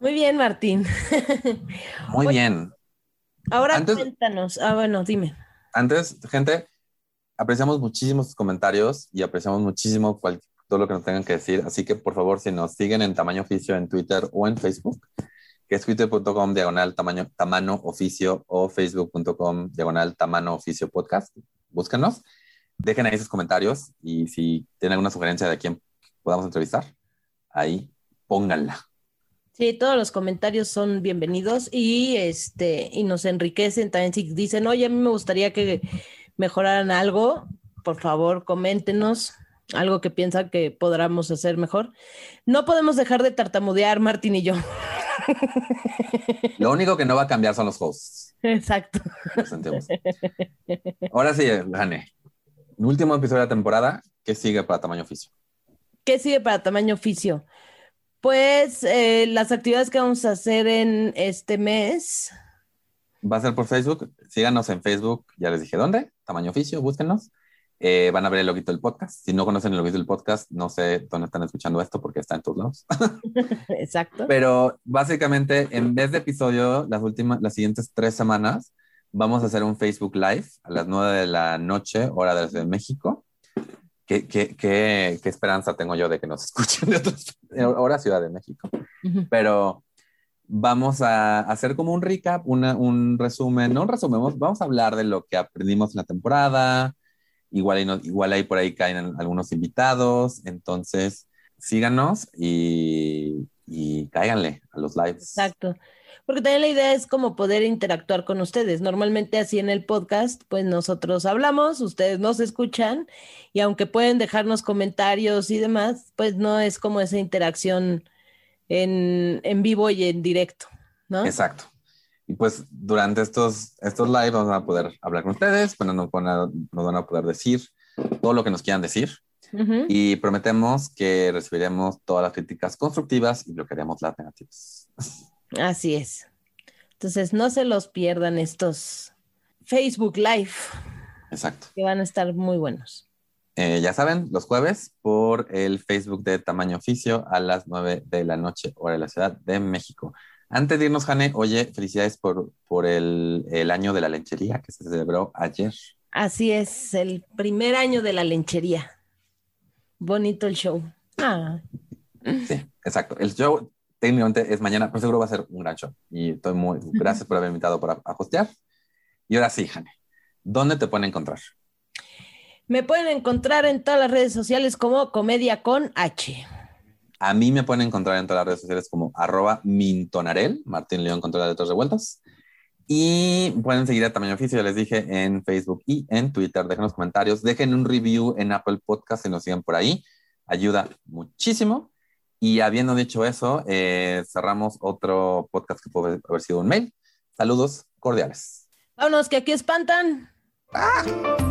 Speaker 1: Muy bien, Martín.
Speaker 2: Muy bien.
Speaker 1: Ahora cuéntanos. Ah, bueno, dime.
Speaker 2: Antes, gente, apreciamos muchísimo sus comentarios y apreciamos muchísimo todo lo que nos tengan que decir. Así que, por favor, si nos siguen en tamaño oficio en Twitter o en Facebook, que es twitter.com diagonal tamaño, tamaño oficio o facebook.com diagonal tamaño oficio podcast. Búscanos, dejen ahí sus comentarios y si tienen alguna sugerencia de quién podamos entrevistar, ahí pónganla.
Speaker 1: Sí, todos los comentarios son bienvenidos y este y nos enriquecen también si dicen, "Oye, a mí me gustaría que mejoraran algo", por favor, coméntenos algo que piensan que podamos hacer mejor. No podemos dejar de tartamudear Martín y yo.
Speaker 2: Lo único que no va a cambiar son los hosts.
Speaker 1: Exacto.
Speaker 2: Ahora sí, Jane. Último episodio de la temporada. ¿Qué sigue para tamaño oficio?
Speaker 1: ¿Qué sigue para tamaño oficio? Pues eh, las actividades que vamos a hacer en este mes.
Speaker 2: Va a ser por Facebook. Síganos en Facebook. Ya les dije dónde. Tamaño oficio, búsquenos. Eh, van a ver el loguito del podcast. Si no conocen el loguito del podcast, no sé dónde están escuchando esto porque está en todos lados.
Speaker 1: Exacto.
Speaker 2: Pero básicamente, en vez de episodio, las últimas, las siguientes tres semanas, vamos a hacer un Facebook Live a las nueve de la noche, hora de México. ¿Qué, qué, qué, qué esperanza tengo yo de que nos escuchen de otras hora Ciudad de México? Pero vamos a hacer como un recap, un resumen, no un resumen, vamos a hablar de lo que aprendimos en la temporada, Igual ahí, igual ahí por ahí caen algunos invitados, entonces síganos y, y a los lives.
Speaker 1: Exacto. Porque también la idea es como poder interactuar con ustedes. Normalmente así en el podcast, pues nosotros hablamos, ustedes nos escuchan y aunque pueden dejarnos comentarios y demás, pues no es como esa interacción en, en vivo y en directo, ¿no?
Speaker 2: Exacto. Y pues durante estos, estos lives vamos a poder hablar con ustedes, bueno, nos, van a, nos van a poder decir todo lo que nos quieran decir. Y prometemos que recibiremos todas las críticas constructivas y bloquearemos las negativas.
Speaker 1: Así es. Entonces, no se los pierdan estos Facebook Live.
Speaker 2: Exacto.
Speaker 1: Que van a estar muy buenos.
Speaker 2: Eh, ya saben, los jueves por el Facebook de Tamaño Oficio a las 9 de la noche, hora de la Ciudad de México. Antes de irnos, Jane, oye, felicidades por, por el, año de la lenchería que se celebró ayer.
Speaker 1: Así es, el primer año de la lenchería. Bonito el show. Ah.
Speaker 2: Sí, exacto. El show técnicamente es mañana, pero seguro va a ser un gran show. Y estoy muy, gracias por haberme invitado para a hostear. Y ahora sí, Jane, ¿dónde te pueden encontrar?
Speaker 1: Me pueden encontrar en todas las redes sociales como Comedia con H.
Speaker 2: A mí me pueden encontrar en todas las redes sociales como arroba mintonarel, Martín León con todas las letras revueltas. Y pueden seguir a Tamaño Oficio, ya les dije, en Facebook y en Twitter. Dejen los comentarios, dejen un review en Apple Podcast y nos sigan por ahí. Ayuda muchísimo. Y habiendo dicho eso, eh, cerramos otro podcast que puede haber sido un mail. Saludos cordiales.
Speaker 1: Vámonos, que aquí espantan.
Speaker 2: ¡Ah!